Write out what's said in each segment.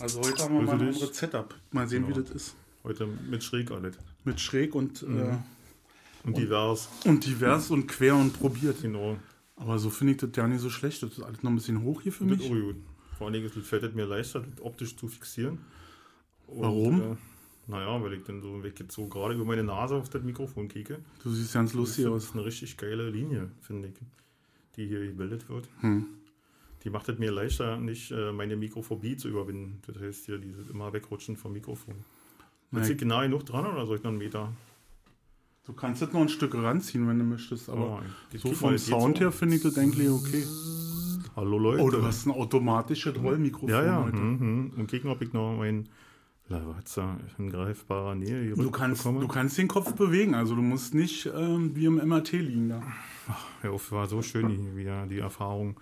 Also heute haben wir mal ein anderes Setup. Mal sehen, Ja. wie das ist. Heute mit schräg alles. Mit schräg und, Mhm. Und divers. äh, und divers und quer und probiert. Genau. Aber so finde ich das ja nicht so schlecht. Das ist alles noch ein bisschen hoch hier für Das mich. ist. Vor allen Dingen fällt es mir leichter, das optisch zu fixieren. Und, Warum? Äh, naja, weil ich dann so weg jetzt so gerade über meine Nase auf das Mikrofon kicke. Du siehst ganz Das lustig ist aus. eine richtig geile Linie, finde ich, die hier gebildet wird. Hm. Die macht es mir leichter, nicht äh, meine Mikrophobie zu überwinden. Das heißt hier dieses immer wegrutschen vom Mikrofon. Na, Ist genau genug dran oder soll ich noch einen Meter? Du kannst das noch ein Stück ranziehen, wenn du möchtest. Aber Oh, ich so vom Sound so. her finde ich das eigentlich okay. Hallo Leute. Oh, du hast ein automatisches Rollmikrofon Ja, ja. Mhm. mhm. Und gucken, ob ich noch mein Lavazza in greifbarer Nähe Du gerückt kannst, bekomme. du kannst den Kopf bewegen, also du musst nicht ähm, wie im MRT liegen da. Ja, es war so schön, die, wieder die Erfahrung.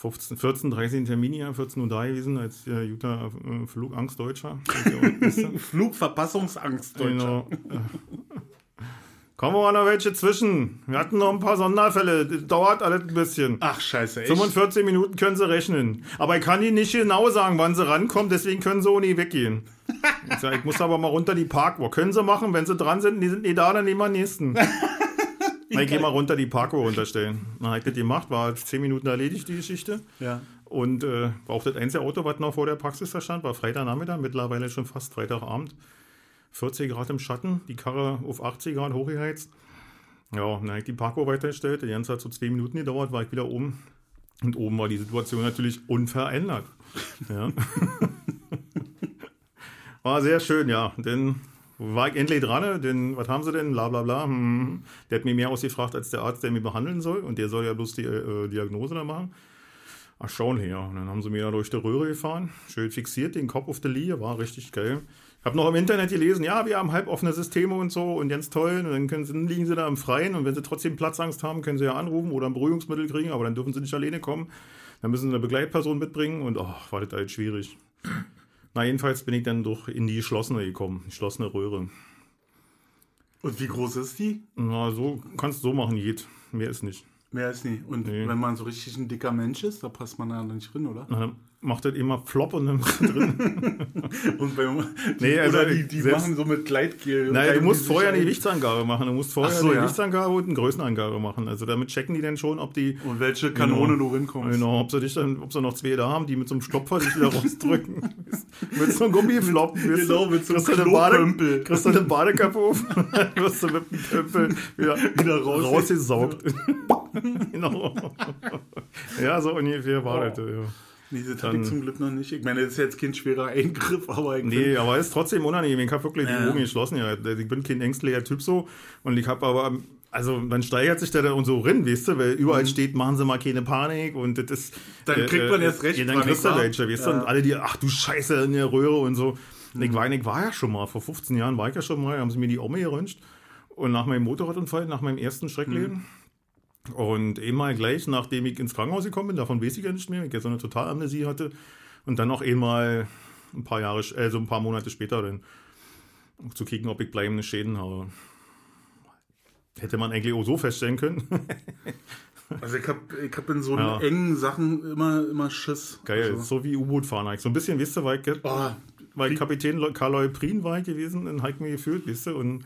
15, 14, 13 Termine, ja, 14 Uhr da gewesen, als der Jutta äh, Flugangstdeutscher. Flugverpassungsangst, Deutscher. Genau. Kommen wir noch welche zwischen. Wir hatten noch ein paar Sonderfälle. Das dauert alles ein bisschen. Ach, scheiße, echt? 45 Minuten können sie rechnen. Aber ich kann Ihnen nicht genau sagen, wann sie rankommen, deswegen können sie nie weggehen. Ich, sag, ich muss aber mal runter die Parkuhr. Können sie machen, wenn sie dran sind, die sind nie da, dann nehmen wir den nächsten. Ich gehe mal runter die Parkuhr runterstellen. Na, hab ich das gemacht, war 10 Minuten erledigt, die Geschichte. Ja. Und äh, auch das einzige Auto, was noch vor der Praxis da stand, war Freitagnachmittag, mittlerweile schon fast Freitagabend. 40 Grad im Schatten, die Karre auf 80 Grad hochgeheizt. Ja, dann habe ich die Parkuhr weitergestellt. Die ganze hat so zwei Minuten gedauert, war ich wieder oben. Und oben war die Situation natürlich unverändert. Ja. war sehr schön, ja. Denn war ich endlich dran, denn was haben sie denn? Bla bla bla. Hm. Der hat mir mehr ausgefragt als der Arzt, der mich behandeln soll. Und der soll ja bloß die äh, Diagnose da machen. Ach, schauen her. Und dann haben sie mir da durch die Röhre gefahren, schön fixiert, den Kopf auf der Linie, war richtig geil. Ich habe noch im Internet gelesen, ja, wir haben halboffene Systeme und so und ganz toll. Und dann, können sie, dann liegen sie da im Freien und wenn sie trotzdem Platzangst haben, können sie ja anrufen oder ein Beruhigungsmittel kriegen, aber dann dürfen sie nicht alleine kommen. Dann müssen sie eine Begleitperson mitbringen und oh, war das halt schwierig. Na, jedenfalls bin ich dann doch in die geschlossene gekommen, die geschlossene Röhre. Und wie groß ist die? Na, so kannst du so machen, geht. Mehr ist nicht. Mehr ist nie. Und Nee. wenn man so richtig ein dicker Mensch ist, da passt man da nicht drin, oder? Na, macht das immer Flop und dann drin. Und die, Nee, also oder die, die selbst- machen so mit Gleitgel. Naja, du musst vorher eine. Gewichtsangabe machen. Du musst vorher so, eine ja. Gewichtsangabe und eine Größenangabe machen. Also damit checken die dann schon, ob die, Und welche Kanone Genau. du rinkommst. genau, ob sie dich dann, ob sie noch zwei da haben, die mit so einem Stopfer dich wieder rausdrücken. mit so einem Gummiflop. Genau, mit so einem Klopömpel. Kriegst du eine Badekappe auf, dann wirst du mit dem Pömpel wieder, Wieder raus. rausgesaugt. genau. ja, so ungefähr war Oh. das. Ja. Nee, das hatte ich zum Glück noch nicht. Ich meine, das ist jetzt kein schwerer Eingriff, aber ich Nee, aber es ist trotzdem unangenehm. Ich habe wirklich die Ja. Augen geschlossen. Ja. Ich bin kein ängstlicher Typ so. Und ich habe aber, also dann steigert sich der da und so rein, weißt du, weil überall steht, machen Sie mal keine Panik und das ist. Mhm. Dann kriegt man erst recht Ja, dann kriegst du welche, weißt du, und alle die, ach du Scheiße in der Röhre und so. Mhm. ich, war, ich war ja schon mal, vor 15 Jahren war ich ja schon mal, haben sie mir die Ome geröntgt. Und nach meinem Motorradunfall, nach meinem ersten Schreckleben. Mhm. Und einmal gleich, nachdem ich ins Krankenhaus gekommen bin, davon weiß ich ja nicht mehr, weil ich ja so eine Totalamnesie hatte. Und dann noch einmal ein paar Jahre, also ein paar Monate später dann um zu kicken, ob ich bleibende Schäden habe. Hätte man eigentlich auch so feststellen können. Also ich habe ich hab in so Ja. engen Sachen immer, immer Schiss. Geil, Also, so wie U-Boot-Fahren. eigentlich. So ein bisschen, weißt du, weil ich, oh, weil Kapitän Karl Prin war ich gewesen, dann habe ich mir gefühlt, weißt du, und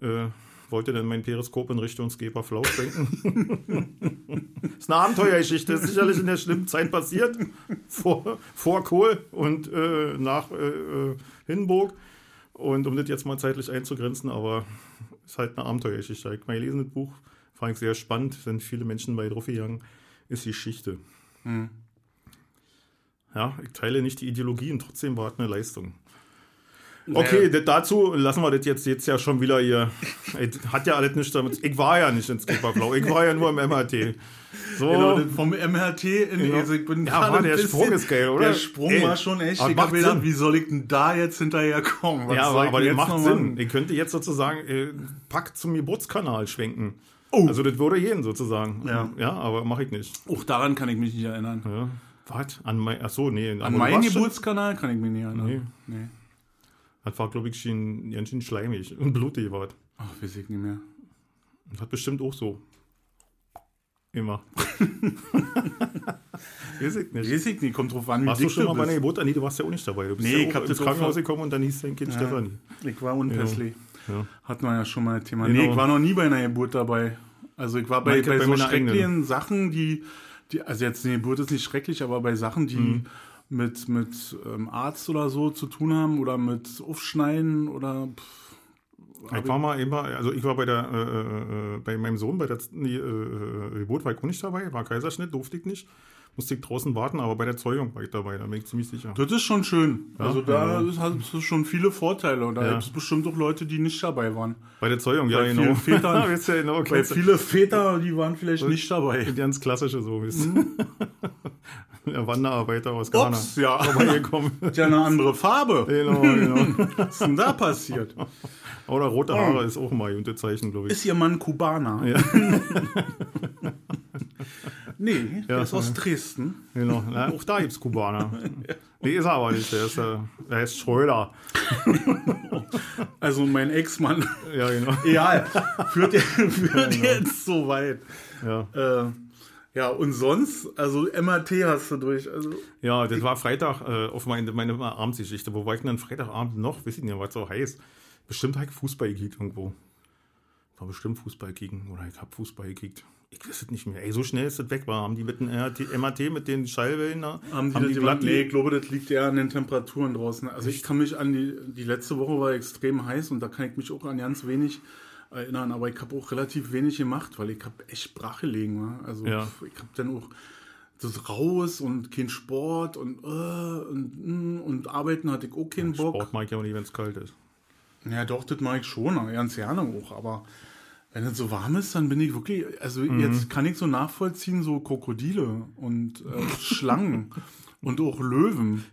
äh, wollte dann mein Periskop in Richtung Skeper Flau schwenken. ist eine Abenteuergeschichte, ist sicherlich in der schlimmen Zeit passiert. Vor, vor Kohl und äh, nach äh, äh, Hindenburg. Und um das jetzt mal zeitlich einzugrenzen, aber ist halt eine Abenteuergeschichte. Ich mal gelesen, das Buch, fand ich sehr spannend, sind viele Menschen bei drauf gegangen, ist Geschichte. Hm. Ja, ich teile nicht die Ideologie und trotzdem war es eine Leistung. Okay, das dazu lassen wir das jetzt, jetzt ja schon wieder hier. Das Hat ja alles nichts damit. Ich war ja nicht in Skipperblau, ich war ja nur im MHT. So. Genau, vom MRT in Genau. also ich bin Ja, ein der bisschen- Sprung ist geil, oder? Der Sprung Ey, war schon echt. Ich habe gedacht, wie soll ich denn da jetzt hinterher kommen? Was ja, aber, aber jetzt macht Sinn. Ich könnte jetzt sozusagen äh, Pack zum Geburtskanal schwenken. Oh. Also das würde gehen sozusagen. Ja. ja aber mache ich nicht. Auch daran kann ich mich nicht erinnern. Ja. Was? An mein, ach so, nee. An meinen Geburtskanal kann ich mich nicht erinnern. Nee. nee. Das war, glaube ich, schon ganz schön schleimig und blutig war. das. Ach, weiß ich nicht mehr. Und hat bestimmt auch so Immer. Weiß ich nicht. Weiß ich nicht, kommt drauf an, wie Warst du schon mal bei einer. Geburt? Ah, Nee, du warst ja auch nicht dabei. Du bist Nee, ja ich hab auch das ins Krankenhaus gekommen und dann hieß dein Kind Stefanie. Ich war unpässlich. Ja. Hatten wir ja schon mal ein Thema. Genau. Nee, ich war noch nie bei einer Geburt dabei. Also ich war bei, hab bei, bei so schrecklichen eigenen. Sachen, die, die, also jetzt eine Geburt ist nicht schrecklich, aber bei Sachen, die Mhm. Mit, mit ähm, Arzt oder so zu tun haben oder mit Aufschneiden oder pff, Ich war mal immer, also ich war bei der, äh, äh, bei meinem Sohn bei der nee, äh, äh, Geburt war ich auch nicht dabei, war Kaiserschnitt, durfte ich nicht. Musste ich draußen warten, aber bei der Zeugung war ich dabei, da bin ich ziemlich sicher. das ist schon schön. also da ja. hat es schon viele Vorteile und da Ja. gibt es bestimmt auch Leute, die nicht dabei waren. Bei der Zeugung, ja, Bei genau. vielen Vätern- Weißt du, genau, du. viele Väter, die waren vielleicht nicht dabei. Ganz klassische so. Mhm. Der Wanderarbeiter aus Ghana. Ups, ja. Vorbeigekommen. Hat ja eine andere Farbe. genau, genau. Was ist denn da passiert? Oder rote Haare ist auch mal Unterzeichen, glaube ich. Ist Ihr Mann Kubaner? Ja. Nee, der Ja. ist aus Dresden. Genau. Na, auch da gibt es Kubaner. Nee, ist er aber nicht. Der ist, äh, der ist Schröder. Also mein Ex-Mann. Ja, genau. Egal. Führt, führt genau. jetzt so weit. Ja. Äh, ja, und sonst, also MRT hast du durch. Also, Ja, das war Freitag äh, auf meine, meine Abendsgeschichte. Wo war ich denn dann Freitagabend noch? Ich nicht, was so heiß. Bestimmt habe ich Fußball gekickt irgendwo. War bestimmt Fußball kicken oder ich habe Fußball gekickt. Ich weiß es nicht mehr. Ey, so schnell ist das weg. War. Haben die mit dem MAT mit den Schallwellen da? haben die, das glatt- nee, ich glaube, das liegt eher an den Temperaturen draußen. Also ich kann mich an die, die letzte Woche war extrem heiß und da kann ich mich auch an ganz wenig erinnern, aber ich habe auch relativ wenig gemacht, weil ich habe echt brach gelegen. wa? Also Ja. ich habe dann auch das raus und kein Sport und, äh, und, mm, und arbeiten hatte ich auch keinen Bock. Sport mag ich ja auch nicht, wenn es kalt ist. Ja, doch, das mache ich schon, ganz gerne auch. Aber wenn es so warm ist, dann bin ich wirklich, also Mhm. jetzt kann ich so nachvollziehen, so Krokodile und äh, Schlangen und auch Löwen.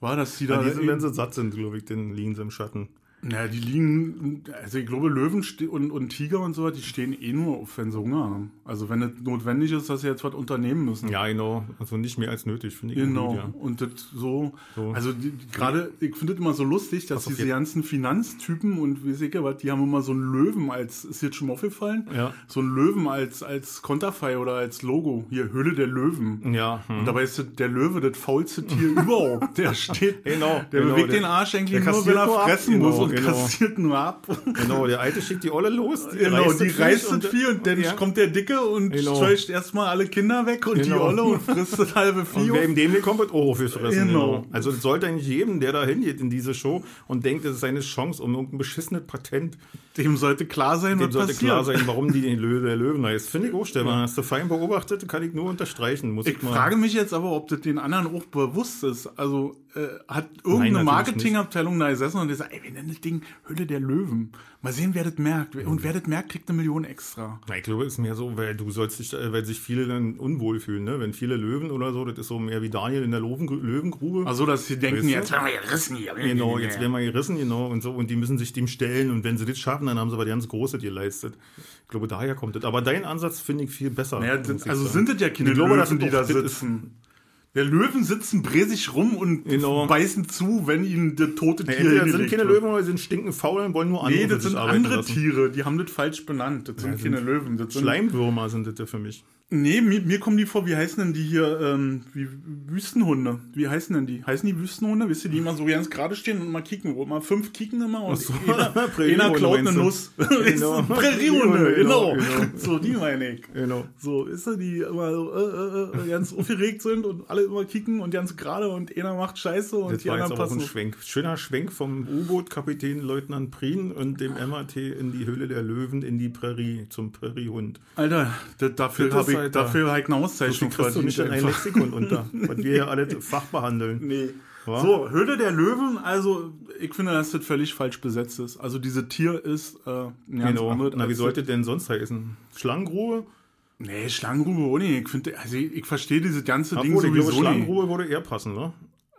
War das die da? Ja, die sind, wenn sie satt sind, glaube ich, dann liegen sie im Schatten. Ja, die liegen, also ich glaube, Löwen und, und Tiger und so, die stehen eh nur auf, wenn sie Hunger haben. Also wenn es notwendig ist, dass sie jetzt was unternehmen müssen. Ja, genau. Also nicht mehr als nötig, finde ich. Genau. Gut, ja. Und das so, So. also gerade, ich finde es immer so lustig, dass diese ganzen Finanztypen und wie ich was, die haben immer so einen Löwen als, ist jetzt schon mal aufgefallen? Ja. So einen Löwen als, als Konterfei oder als Logo. Hier, Höhle der Löwen. Ja, hm. Und dabei ist der Löwe das faulste Tier überhaupt. Der steht, Genau, der genau, bewegt der- den Arsch eigentlich nur, wenn er fressen genau, muss und genau. kassiert nur ab. Genau, der Alte schickt die Olle los. Die Genau, die das reißt das Vieh und dann ja. kommt der Dicke und Genau. scheucht erstmal alle Kinder weg und die Genau. Olle und frisst das halbe Vieh Und wer ihm den kommt, wird auch aufgefressen. Genau. Genau. Also es sollte eigentlich jedem, der da hingeht in diese Show und denkt, das ist seine Chance um irgendein beschissenes Patent, Dem sollte klar sein, dem was sollte passiert. klar sein, warum die den Löwe der Löwen heißt. Finde ich auch, Stefan. Hast du fein beobachtet, kann ich nur unterstreichen. Muss ich, Ich mal. frage mich jetzt aber, ob das den anderen auch bewusst ist. Also äh, hat irgendeine Marketingabteilung da gesessen und gesagt, ey, wir nennen das Ding Hülle der Löwen. Mal sehen, wer das merkt. Und wer das merkt, kriegt eine Million extra. Ich glaube, es ist mehr so, weil du sollst dich, äh, weil sich viele dann unwohl fühlen, ne? Wenn viele Löwen oder so, das ist so mehr wie Daniel in der Löwen, Löwengrube. Also, dass sie denken, Weißt du? jetzt werden wir gerissen hier. Genau, jetzt werden wir gerissen, genau, und so, und die müssen sich dem stellen, und wenn sie das schaffen, dann haben sie aber ganz Große geleistet. Ich glaube, daher kommt das. Aber dein Ansatz finde ich viel besser. Naja, das, also sagen. sind das ja keine Ich glaube, dass Löwen, das die da das ist- sitzen. Der Löwen sitzen bräsig rum und Genau. beißen zu, wenn ihnen das tote Ja, Tier entweder sind hingelegt keine. Löwen oder sie sind stinkend faul und wollen nur andere Nee, das sind andere lassen. Tiere, die haben das falsch benannt. Das sind keine Löwen. Das sind Schleimwürmer sind das ja für mich. Nee, mir, mir kommen die vor, wie heißen denn die hier, ähm, wie Wüstenhunde? Wie heißen denn die? Heißen die Wüstenhunde? Wisst ihr, die immer so ganz gerade stehen und mal kicken, wo immer fünf kicken immer und so. einer, klaut eine? Nuss. Genau. Präriehunde, genau. Genau, genau. So, die meine ich. Genau. So, ist er, die immer so, äh, äh, äh, ganz aufgeregt sind und alle immer kicken und ganz gerade und einer macht Scheiße und Das die war anderen aber auch passen. ein. Schwenk. Schöner Schwenk vom U-Boot-Kapitän Leutnant Prien und dem MAT in die Höhle der Löwen, in die Prärie, zum Präriehund. Alter, das, dafür habe ich, Alter. dafür ich eine Auszeichnung kriegst du nicht in ein. Lexikon unter, was wir hier alle Fach behandeln. Nee. Wa? So, Höhle der Löwen, also ich finde, dass das völlig falsch besetzt ist. Also diese Tier ist äh, ein Genau. anderes Na, wie sollte denn sonst heißen? Schlangengrube? Nee, Schlangengrube nicht. Ich, finde, also ich, ich verstehe dieses ganze Ding Obwohl, ich glaube, sowieso nicht. Schlangengrube würde eher passen, ne?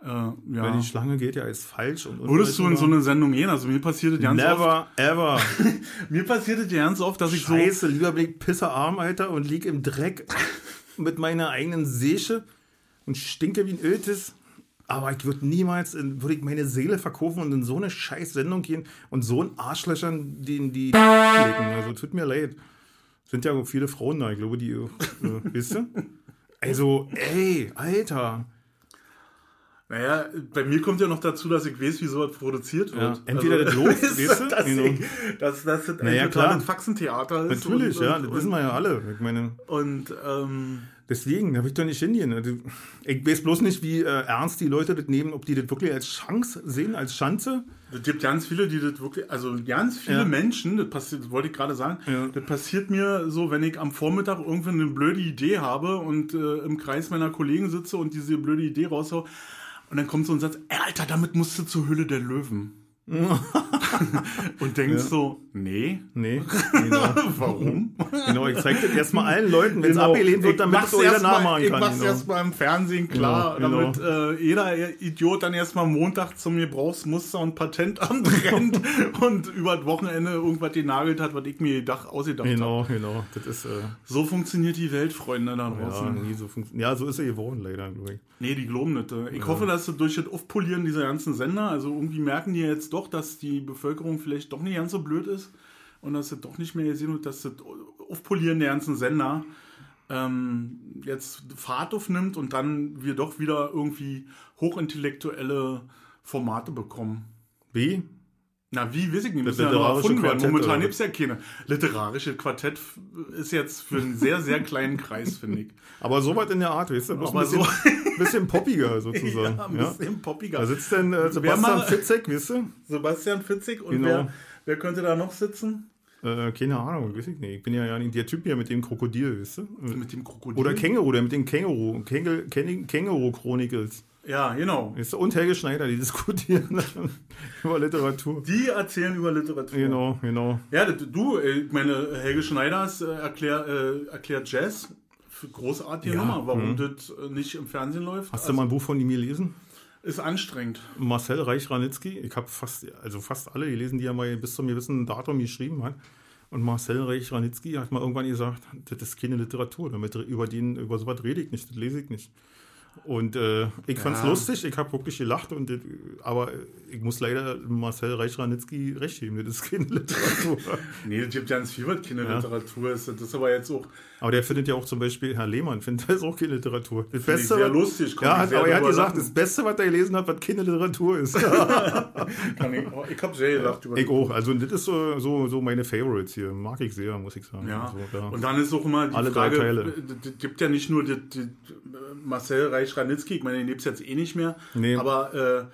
Äh, Weil ja. die Schlange geht ja als falsch. Und Würdest du in so eine Sendung gehen? Also mir passiert das ganz oft. Never, ever. Mir passiert das ganz oft, dass ich Scheiße, lieber bin ich pisserarm, Alter, und lieg im Dreck mit meiner eigenen Seche und stinke wie ein Ötis. Aber ich würde niemals, würde ich meine Seele verkaufen und in so eine scheiß Sendung gehen und so einen Arschlöchern den die legen. Also tut mir leid. Sind ja viele Frauen da, ich glaube, die, äh, wisst ihr? Also, ey, Alter. Naja, bei mir kommt ja noch dazu, dass ich weiß, wie sowas produziert wird. Ja, entweder das Los, weißt du? das, Genau. das, das, das Naja, ein totales Faxentheater ist. Natürlich, und, ja, und, das wissen wir ja alle. Ich meine, Und ähm, deswegen, da will ich doch nicht hingehen. Also, Ich weiß bloß nicht, wie äh, ernst die Leute das nehmen, ob die das wirklich als Chance sehen, als Schanze. es gibt ganz viele, die das wirklich, also ganz viele Ja. Menschen, das passiert, das wollte ich gerade sagen, Ja. das passiert mir so, wenn ich am Vormittag irgendwie eine blöde Idee habe und äh, im Kreis meiner Kollegen sitze und diese blöde Idee raushau. Und dann kommt so ein Satz, "Ey, Alter, damit musst du zur Hülle der Löwen. und denkst so, nee, Nee, genau. warum? genau ich zeige das erstmal allen Leuten, wenn es Genau. abgelehnt wird, Ich damit es jeder nachmachen Ich kann. mach's genau. erst mal im Fernsehen klar, Genau, damit äh, jeder Idiot dann erstmal Montag zum Gebrauchsmuster und Patentamt rennt und über das Wochenende irgendwas genagelt hat, was ich mir gedacht, ausgedacht habe. Genau, genau. Das ist, äh, So funktioniert die Welt, Freunde da ja, draußen. nie so funkt- ja, so ist er geworden, leider, glaube ich. Nee, die glauben nicht. äh. Ich hoffe, dass sie durch das Aufpolieren dieser ganzen Sender, also irgendwie merken die jetzt doch, dass die Bevölkerung vielleicht doch nicht ganz so blöd ist und dass sie doch nicht mehr gesehen wird, dass das Aufpolieren der ganzen Sender ähm, jetzt Fahrt aufnimmt und dann wir doch wieder irgendwie hochintellektuelle Formate bekommen. Wie? Na, wie, weiß ich nicht, Das müssen ja noch erfunden werden. Quartett, Momentan gibt es ja keine. Literarische Quartett ist jetzt für einen sehr, sehr kleinen Kreis, finde ich. Aber so weit in der Art, weißt du? Aber ein bisschen, bisschen poppiger sozusagen. Ja, ein Ja, bisschen poppiger. Da sitzt dann äh, Sebastian mal- Fitzek, weißt du? Sebastian Fitzig und Genau. wer, wer könnte da noch sitzen? Äh, keine Ahnung, weiß ich nicht. Ich bin ja, ja nicht der Typ hier mit dem Krokodil, weißt du? Mit dem Krokodil. Oder Känguru, der mit dem Känguru, Kängel, Ken- Känguru-Chronicles. Ja, genau. Weißt du? Und Helge Schneider, die diskutieren über Literatur. Die erzählen über Literatur. Genau, genau. Ja, du, ich meine, Helge Schneiders äh, erklär, äh, erklärt Jazz. Großartige Ja, Nummer. Warum das äh, nicht im Fernsehen läuft, Hast du mal ein Buch von ihm gelesen? ist anstrengend. Marcel Reich-Ranitzky. Ich habe fast, also fast alle gelesen, die er mal bis zum gewissen Datum geschrieben hat. Und Marcel Reich-Ranitzky hat mal irgendwann gesagt, das ist keine Literatur, damit über den, über sowas rede ich nicht, das lese ich nicht. Und äh, ich fand's Ja. lustig, ich habe wirklich gelacht, und das, aber ich muss leider Marcel Reich-Ranitzky recht geben, das ist keine Literatur. Nee, das gibt ganz viel, was keine Literatur ist. Das ist aber jetzt auch aber der findet ja auch zum Beispiel, Herr Lehmann findet das auch keine Literatur. Das Finde ich sehr lustig, kann Ja, hat, aber er hat gesagt, das Beste, was er gelesen hat, was keine Literatur ist. kann ich, oh, ich habe sehr gelacht über Ich auch. Also das ist so, so, so meine Favorites hier. Mag ich sehr, muss ich sagen. Ja. Also, ja. Und dann ist auch immer die Alle Frage, Teile. es gibt ja nicht nur die, die, Marcel Reich-Ranitzky, ich meine, den gibt es jetzt eh nicht mehr, Nee. aber äh,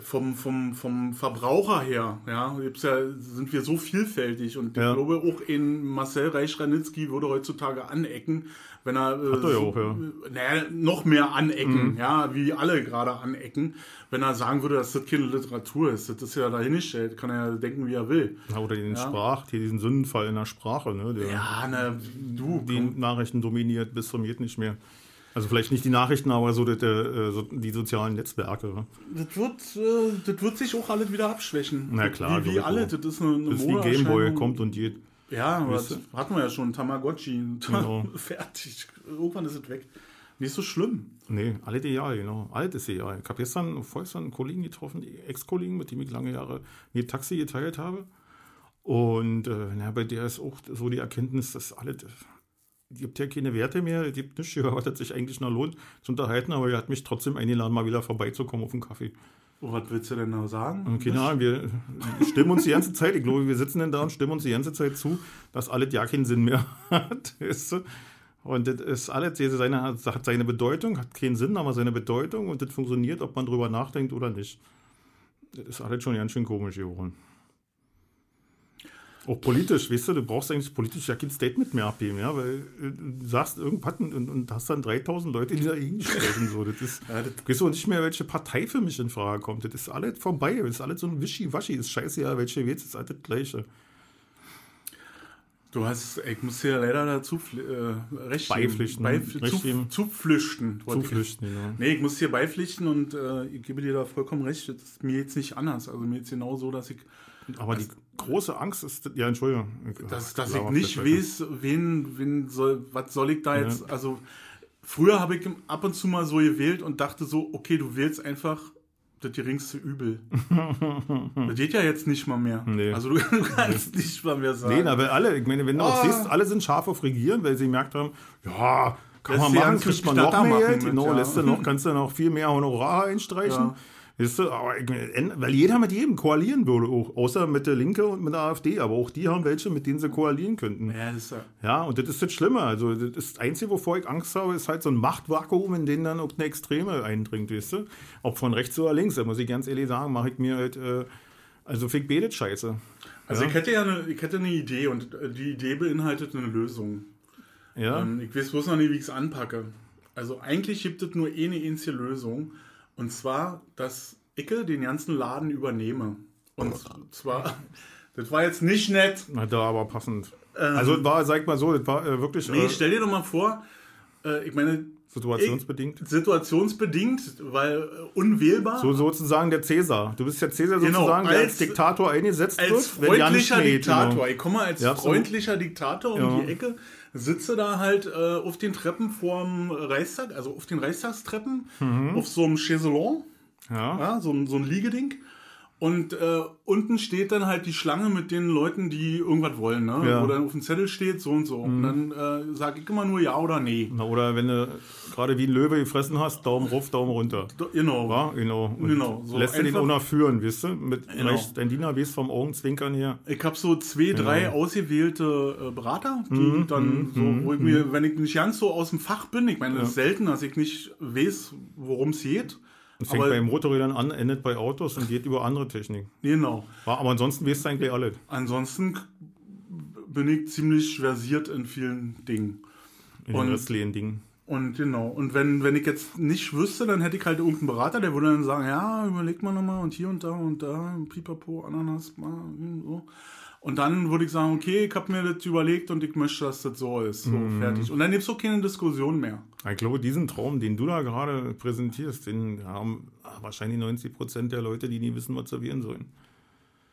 vom, vom, vom Verbraucher her, ja, gibt's ja, sind wir so vielfältig und Ja. ich glaube auch in Marcel Reich-Ranitzky würde heutzutage anecken, wenn er äh, er ja auch, ja. naja, noch mehr anecken, Mhm. ja, wie alle gerade anecken, wenn er sagen würde, dass das keine Literatur ist. Das ist ja dahingestellt, kann er ja denken, wie er will. Ja, Oder den Ja. Sprach, hier diesen Sündenfall in der Sprache, ne, der Ja, na, du, die Nachrichten dominiert bis zum geht nicht mehr. Also vielleicht nicht die Nachrichten, aber so, das, äh, die sozialen Netzwerke. Ne? Das wird, äh, das wird sich auch alles wieder abschwächen. Na klar, Wie, wie alle, das ist eine, eine Das ist wie. Gameboy, kommt und geht. Ja, Weißt das hatten wir ja schon, Tamagotchi. Genau. Fertig. Irgendwann ist es weg. Nicht so schlimm. Nee, alles egal, genau. Alles ist egal. Ich habe gestern, vorgestern einen Kollegen getroffen, die Ex-Kollegen, mit dem ich lange Jahre ein Taxi geteilt habe. Und äh, na, bei der ist auch so die Erkenntnis, dass alles, es gibt ja keine Werte mehr, es gibt nichts, über was es sich eigentlich noch lohnt zu unterhalten, aber er hat mich trotzdem eingeladen, mal wieder vorbeizukommen auf einen Kaffee. Oh, was willst du denn da sagen? Keine Ahnung, wir stimmen uns die ganze Zeit, ich glaube, wir sitzen dann da und stimmen uns die ganze Zeit zu, dass alles ja keinen Sinn mehr hat. Und das ist alles, seine, hat seine Bedeutung, hat keinen Sinn, aber seine Bedeutung und das funktioniert, ob man drüber nachdenkt oder nicht. Das ist alles schon ganz schön komisch geworden. Auch politisch, weißt du, du brauchst eigentlich politisch ja kein Statement mehr abgeben, ja, weil äh, du sagst irgendwas und, und hast dann 3000 Leute, die dagegen sprechen. So. Das ist, Ja, das- du weißt auch nicht mehr, welche Partei für mich in Frage kommt. Das ist alles vorbei, das ist alles so ein Wischiwaschi, ist scheiße, ja, welche jetzt ist alles das Gleiche. Du hast, ich muss dir leider dazu äh, recht. Beipflichten, Beipf- recht zu, ich- Zuflüchten, ja. Nee, ich muss dir beipflichten und äh, ich gebe dir da vollkommen recht. Das ist mir jetzt nicht anders. Also mir jetzt genau so, dass ich, Aber die große Angst ist, ja, Entschuldigung. dass, dass ich nicht weiß, wen, wen soll, was soll ich da jetzt, also früher habe ich ab und zu mal so gewählt und dachte so, okay, du wählst einfach das geringste Übel. das geht ja jetzt nicht mal mehr. Nee. Also du, kannst nicht mal mehr sagen. Nee, weil alle, ich meine, wenn du auch Oh. siehst, alle sind scharf auf Regieren, weil sie gemerkt haben, ja, kann Lässt man machen, kriegt man noch mehr Geld, genau, ja. lässt du noch, kannst du noch viel mehr Honorar einstreichen. Ja. Weißt du, aber weil jeder mit jedem koalieren würde, auch, außer mit der Linke und mit der AfD, aber auch die haben welche, mit denen sie koalieren könnten. ja, das ist ja. Ja, und das ist das Schlimme. Also, das, ist das Einzige, wovor ich Angst habe, ist halt so ein Machtvakuum, in den dann auch eine Extreme eindringt, weißt du? Ob von rechts oder links, da muss ich ganz ehrlich sagen, mache ich mir halt, äh, also fick betet Scheiße. Also Ja. ich hätte ja eine, ich hätte eine Idee und äh, die Idee beinhaltet eine Lösung. Ja, Ähm, ich weiß bloß noch nicht, wie ich es anpacke. Also eigentlich gibt es nur eine einzige Lösung. Und zwar, dass ich den ganzen Laden übernehme. Und zwar, das war jetzt nicht nett. na, da aber passend. also, es war, sag mal so, das war äh, wirklich Ähm. Nee, äh, stell dir doch mal vor, äh, ich meine, situationsbedingt. ich, situationsbedingt, weil äh, unwählbar. So sozusagen der Cäsar. Du bist der Cäsar Genau, sozusagen, der als als- Diktator eingesetzt als wird. ja nicht freundlicher Diktator. genau. Ich komme als Ja, freundlicher Diktator um Ja. die Ecke, sitze da halt äh, auf den Treppen vorm Reichstag, also auf den Reichstagstreppen, Mhm. auf so einem Chaiselon, Ja. ja, so, so ein Liegeding. Und äh, unten steht dann halt die Schlange mit den Leuten, die irgendwas wollen, ne? Ja. Mhm. Wo dann auf dem Zettel steht, so und so. Und dann äh, sage ich immer nur ja oder nee. Na, oder wenn du gerade wie ein Löwe gefressen hast, Daumen rauf, Daumen runter. Genau. Ja, genau. Und Genau, so lässt du den noch führen, weißt du? Mit Genau. rechts, dein Diener weißt vom Augenzwinkern her. Ich habe so zwei, Genau. drei ausgewählte äh, Berater, die Mhm, dann so, wo ich mir, wenn ich nicht ganz so aus dem Fach bin, ich meine, das ist selten, dass ich nicht weiß, worum es geht. Und fängt Aber- bei Motorrädern an, endet bei Autos und geht über andere Technik. Genau. Aber ansonsten weißt du eigentlich alles. Ansonsten bin ich ziemlich versiert in vielen Dingen. In Und- den restlichen Dingen. Und genau, und wenn, wenn ich jetzt nicht wüsste, dann hätte ich halt irgendeinen Berater, der würde dann sagen, ja, überleg mal nochmal und hier und da und da, pipapo, Ananas, mal, so. Und dann würde ich sagen, okay, ich habe mir das überlegt und ich möchte, dass das so ist. So, Mhm. fertig. Und dann gibt es auch keine Diskussion mehr. Ich glaube, diesen Traum, den du da gerade präsentierst, den haben wahrscheinlich 90 Prozent der Leute, die nie wissen, was servieren sollen.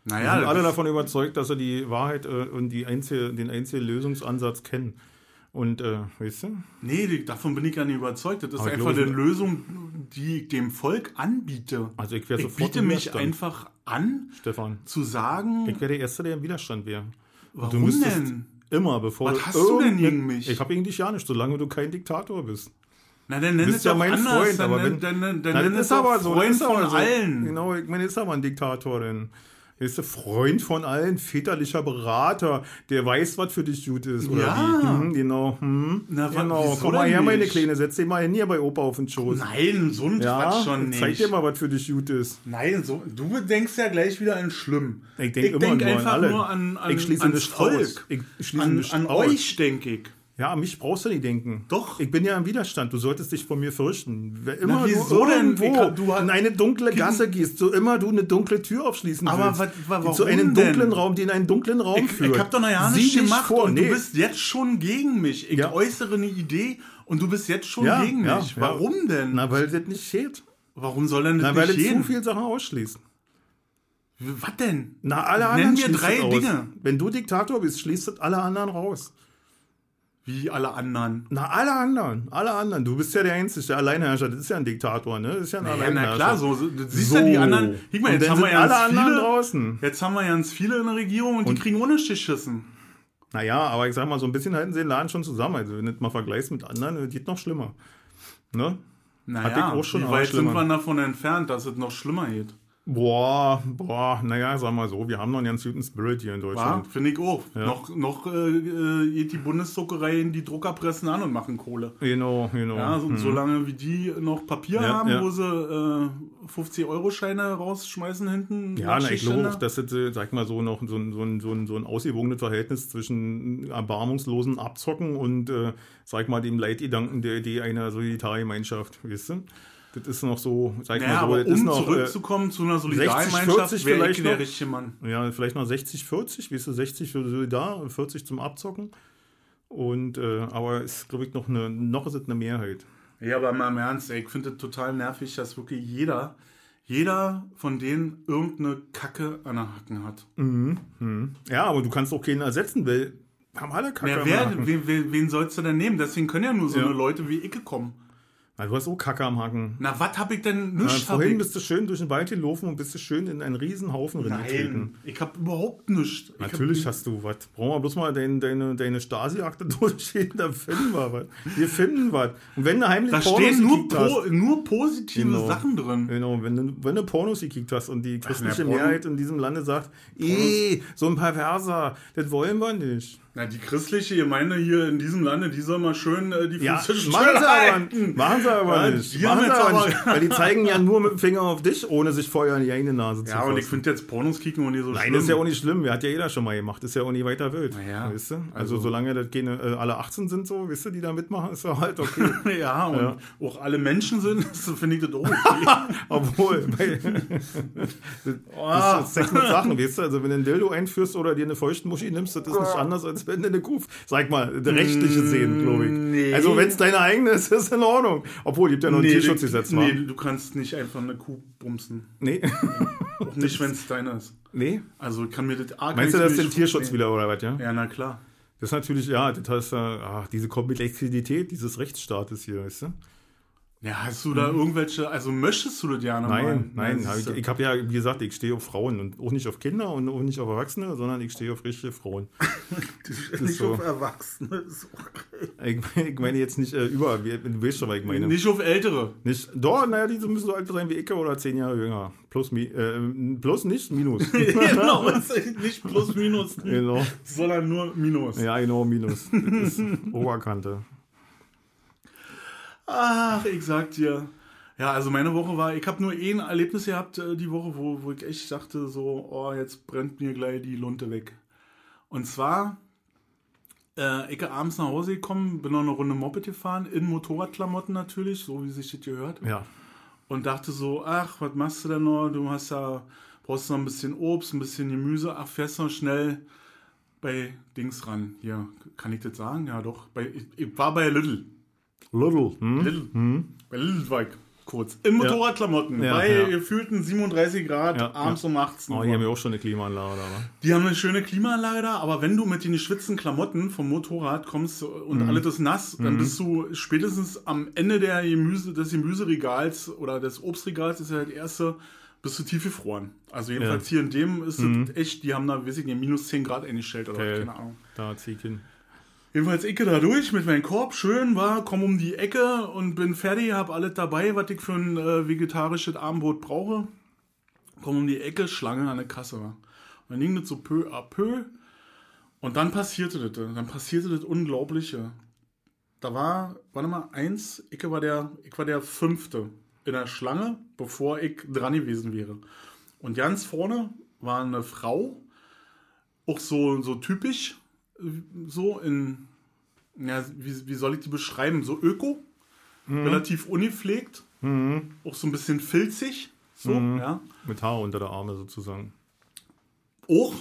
Die Naja, sind alle davon überzeugt, dass sie die Wahrheit äh, und die einzige, den einzigen Lösungsansatz kennen. Und, äh, weißt du? nee, davon bin ich ja nicht überzeugt. Das ist Aber einfach eine Lösung, die ich dem Volk anbiete. Also ich wäre Ich biete mich einfach an, Stefan, zu sagen, ich wäre der Erste, der im Widerstand wäre. Warum müsstest denn? Immer, bevor Was hast du denn gegen mich? Ich habe gegen dich ja nicht, solange du kein Diktator bist. na dann nenn Du es ja mein anders. Freund, dann, aber wenn... dann, dann, dann das es ist aber so. Freund das ist aber von so. allen. Genau, ich meine, ist aber ein Diktator denn. Ist der Freund von allen, väterlicher Berater, der weiß, was für dich gut ist, oder Ja. wie? Hm, genau, hm. Na, genau. Komm mal her, meine nicht? Kleine, setz dich mal hin hier bei Opa auf den Schoß. Nein, so ein ja, Quatsch schon nicht. zeig dir mal, was für dich gut ist. Nein, so, du denkst ja gleich wieder an schlimm. Ich denk immer denk nur an einfach alle. nur an, an Ich schließe nicht Volk. Ich schließe an an euch, denke ich. Ja, an mich brauchst du nicht denken. Doch. Ich bin ja im Widerstand. Du solltest dich vor mir fürchten. Wer immer wieso du denn? irgendwo hab- du in eine dunkle Gasse gehst, so immer du eine dunkle Tür aufschließen Aber willst. die warum zu einem denn? dunklen Raum, die in einen dunklen Raum Ich, führt. ich hab doch noch ja nichts dich gemacht vor. und nee. du bist jetzt schon gegen mich. Ich Ja. äußere eine Idee und du bist jetzt schon ja, gegen ja, mich. Warum denn? Na, weil das nicht geht. Warum soll denn das Na, weil nicht das zu viele Sachen ausschließt. Was denn? Na, alle Nenn anderen mir schließt drei. Dinge. Wenn du Diktator bist, schließt das alle anderen raus. Wie alle anderen. Na, alle anderen. Alle anderen. Du bist ja der Einzige, der Alleinherrscher. Das ist ja ein Diktator, ne? Das ist ja ein Ja, Alleinherrscher. na klar, so, du siehst So. ja die anderen. Guck mal, Und jetzt haben wir ja alle anderen viele, draußen. Jetzt haben wir ganz viele in der Regierung und, die kriegen ohne geschissen. Naja, aber ich sag mal, so ein bisschen halten sie den Laden schon zusammen. Also, wenn du das mal vergleichst mit anderen, geht noch schlimmer. Ne? Naja, ich auch schon, wie weit sind wir davon entfernt, dass es noch schlimmer geht? Boah, boah, naja, sag mal so, wir haben noch einen ganz guten Spirit hier in Ja, Deutschland. finde ich auch. Noch, noch äh, äh, geht die Bundesdruckerei in die Druckerpressen an und machen Kohle. Genau, genau. Ja, so, solange wie die noch Papier Ja, haben, ja. wo sie äh, 50-Euro-Scheine rausschmeißen hinten. Ja, na, ich glaube auch, dass das, sag mal so, noch so ein, so ein, so ein, so ein ausgewogenes Verhältnis zwischen erbarmungslosen Abzocken und, äh, sag mal, dem Leitgedanken der Idee einer Solidargemeinschaft, weißt du? Das ist noch so, sag Naja, mal so, aber das ist um noch, äh, zurückzukommen zu einer 40 Solidargemeinschaft, ich vielleicht der noch. richtige Mann. Ja, vielleicht noch 60, 40, weißt du, 60 für Solidar und 40 zum Abzocken. Und, äh, aber ist, glaube ich, noch eine, noch ist es eine Mehrheit. Ja, aber mal im Ernst, ey, ich finde es total nervig, dass wirklich jeder, jeder von denen irgendeine Kacke an der Hacken hat. Ja, aber du kannst auch keinen ersetzen, weil haben alle Kacke am wer, wen, wen sollst du denn nehmen? Deswegen können ja nur so Ja. eine Leute wie Icke kommen. Na, du hast auch Kacke am Haken. Na, was hab ich denn Na, nicht vorhin ich? bist du schön durch den Wald gelaufen und bist du schön in einen riesen Haufen reingetreten. Nein, ich hab überhaupt nichts. Ich Natürlich hast du was. Brauchen wir bloß mal dein, deine, deine Stasi-Akte durchgehen, dann finden wir was. Wir finden was. Und wenn du heimlich Da Pornos stehen nur, gekickt hast, po nur positive Genau. Sachen drin. Genau, wenn du, wenn du Pornos gekickt hast und die christliche na, Porno- Mehrheit in diesem Lande sagt, eh, so ein Perverser, das wollen wir nicht. Na, die christliche Gemeinde hier in diesem Lande, die soll mal schön äh, die Ja, Füße machen sie aber, machen sie aber Ja, nicht. die Machen sie aber nicht. Weil die zeigen ja nur mit dem Finger auf dich, ohne sich vorher in die eigene Nase zu Ja, und ich fassen. finde jetzt Pornos kicken und nicht so Nein, schlimm. das ist ja auch nicht schlimm. Hat ja jeder schon mal gemacht. Ist ja auch nicht weiter wild. Naja, weißt du? Also, also- solange das keine, äh, alle 18 sind, so, weißt du, die da mitmachen, ist ja halt okay. ja, und Ja. auch alle Menschen sind, finde ich das auch okay. Obwohl, bei, das ist Sex mit Sachen, weißt du? Also, wenn du ein Dildo einführst oder dir eine Feuchtmuschi nimmst, das ist nicht anders, als wenn du eine Kuh, sag mal, der rechtliche Sehen, glaube ich. Nee. Also, wenn es deine eigene ist, ist in Ordnung. Obwohl, gibt ja noch ein Tierschutzgesetz, wa? nee, du kannst nicht einfach eine Kuh bumsen. Nee. Auch nicht, wenn es deine ist. nee. Also kann mir das arg Meinst du, das ist den Tierschutz nee. wieder oder was, ja? Ja, na klar. Das ist natürlich, ja, das heißt, äh, ach, diese Komplexität dieses Rechtsstaates hier, weißt du? Ja, hast du da irgendwelche, also möchtest du das gerne mal? Nein, nein, hab ich, ich habe ja, wie gesagt, ich stehe auf Frauen und auch nicht auf Kinder und auch nicht auf Erwachsene, sondern ich stehe auf richtige Frauen. nicht so. auf Erwachsene. ist okay. Ich, meine- ich meine jetzt nicht äh, über, du weißt schon, was ich meine. Nicht, Nicht auf Ältere. doch, naja, die müssen so alt sein wie ich oder zehn Jahre jünger. Plus, mi, äh, plus nicht, minus. genau, nicht plus minus, genau. sondern nur minus. Ja, genau, minus. Das ist Oberkante. Ach, ich sag dir. Ja, also meine Woche war, ich habe nur ein Erlebnis gehabt äh, die Woche, wo, wo ich echt dachte so, oh, jetzt brennt mir gleich die Lunte weg. Und zwar, äh, ich bin abends nach Hause gekommen, bin noch eine Runde Moped gefahren, in Motorradklamotten natürlich, so wie sich das gehört. Ja. Und dachte so, ach, was machst du denn noch? Du hast ja, brauchst noch ein bisschen Obst, ein bisschen Gemüse, ach, fährst noch schnell bei Dings ran. Hier, kann ich das sagen? Ja, doch. Bei, ich, ich war bei Lidl. Little. Hm? Lidl. Bei Lidl war ich kurz. In Motorradklamotten. Ja, bei ja. gefühlten 37 Grad Ja, abends ja. um 18 Oh, Uhr. die haben ja auch schon eine Klimaanlage da, wa? Die haben eine schöne Klimaanlage da, aber wenn du mit den geschwitzten Klamotten vom Motorrad kommst und Mhm. alles ist nass, dann bist du spätestens am Ende der Gemüse, des Gemüseregals oder des Obstregals, ist ja das erste, bist du tief gefroren. Also jedenfalls hier in dem ist es echt, die haben da, weiß ich nicht, minus 10 Grad eingestellt oder Geil. keine Ahnung. Da zieh ich hin. Jedenfalls ich da durch mit meinem Korb, schön war, komm um die Ecke und bin fertig, hab alles dabei, was ich für ein äh, vegetarisches Abendbrot brauche. Komm um die Ecke, Schlange an der Kasse. Und dann ging das so peu à peu. Und dann passierte das, äh, dann passierte das Unglaubliche. Da war, warte mal, eins, ich war der, ich war der Fünfte in der Schlange, bevor ich dran gewesen wäre. Und ganz vorne war eine Frau, auch so, so typisch, so in, ja, wie, wie soll ich die beschreiben? So öko, relativ ungepflegt, auch so ein bisschen filzig, so, ja. Mit Haar unter der Arme sozusagen. Auch,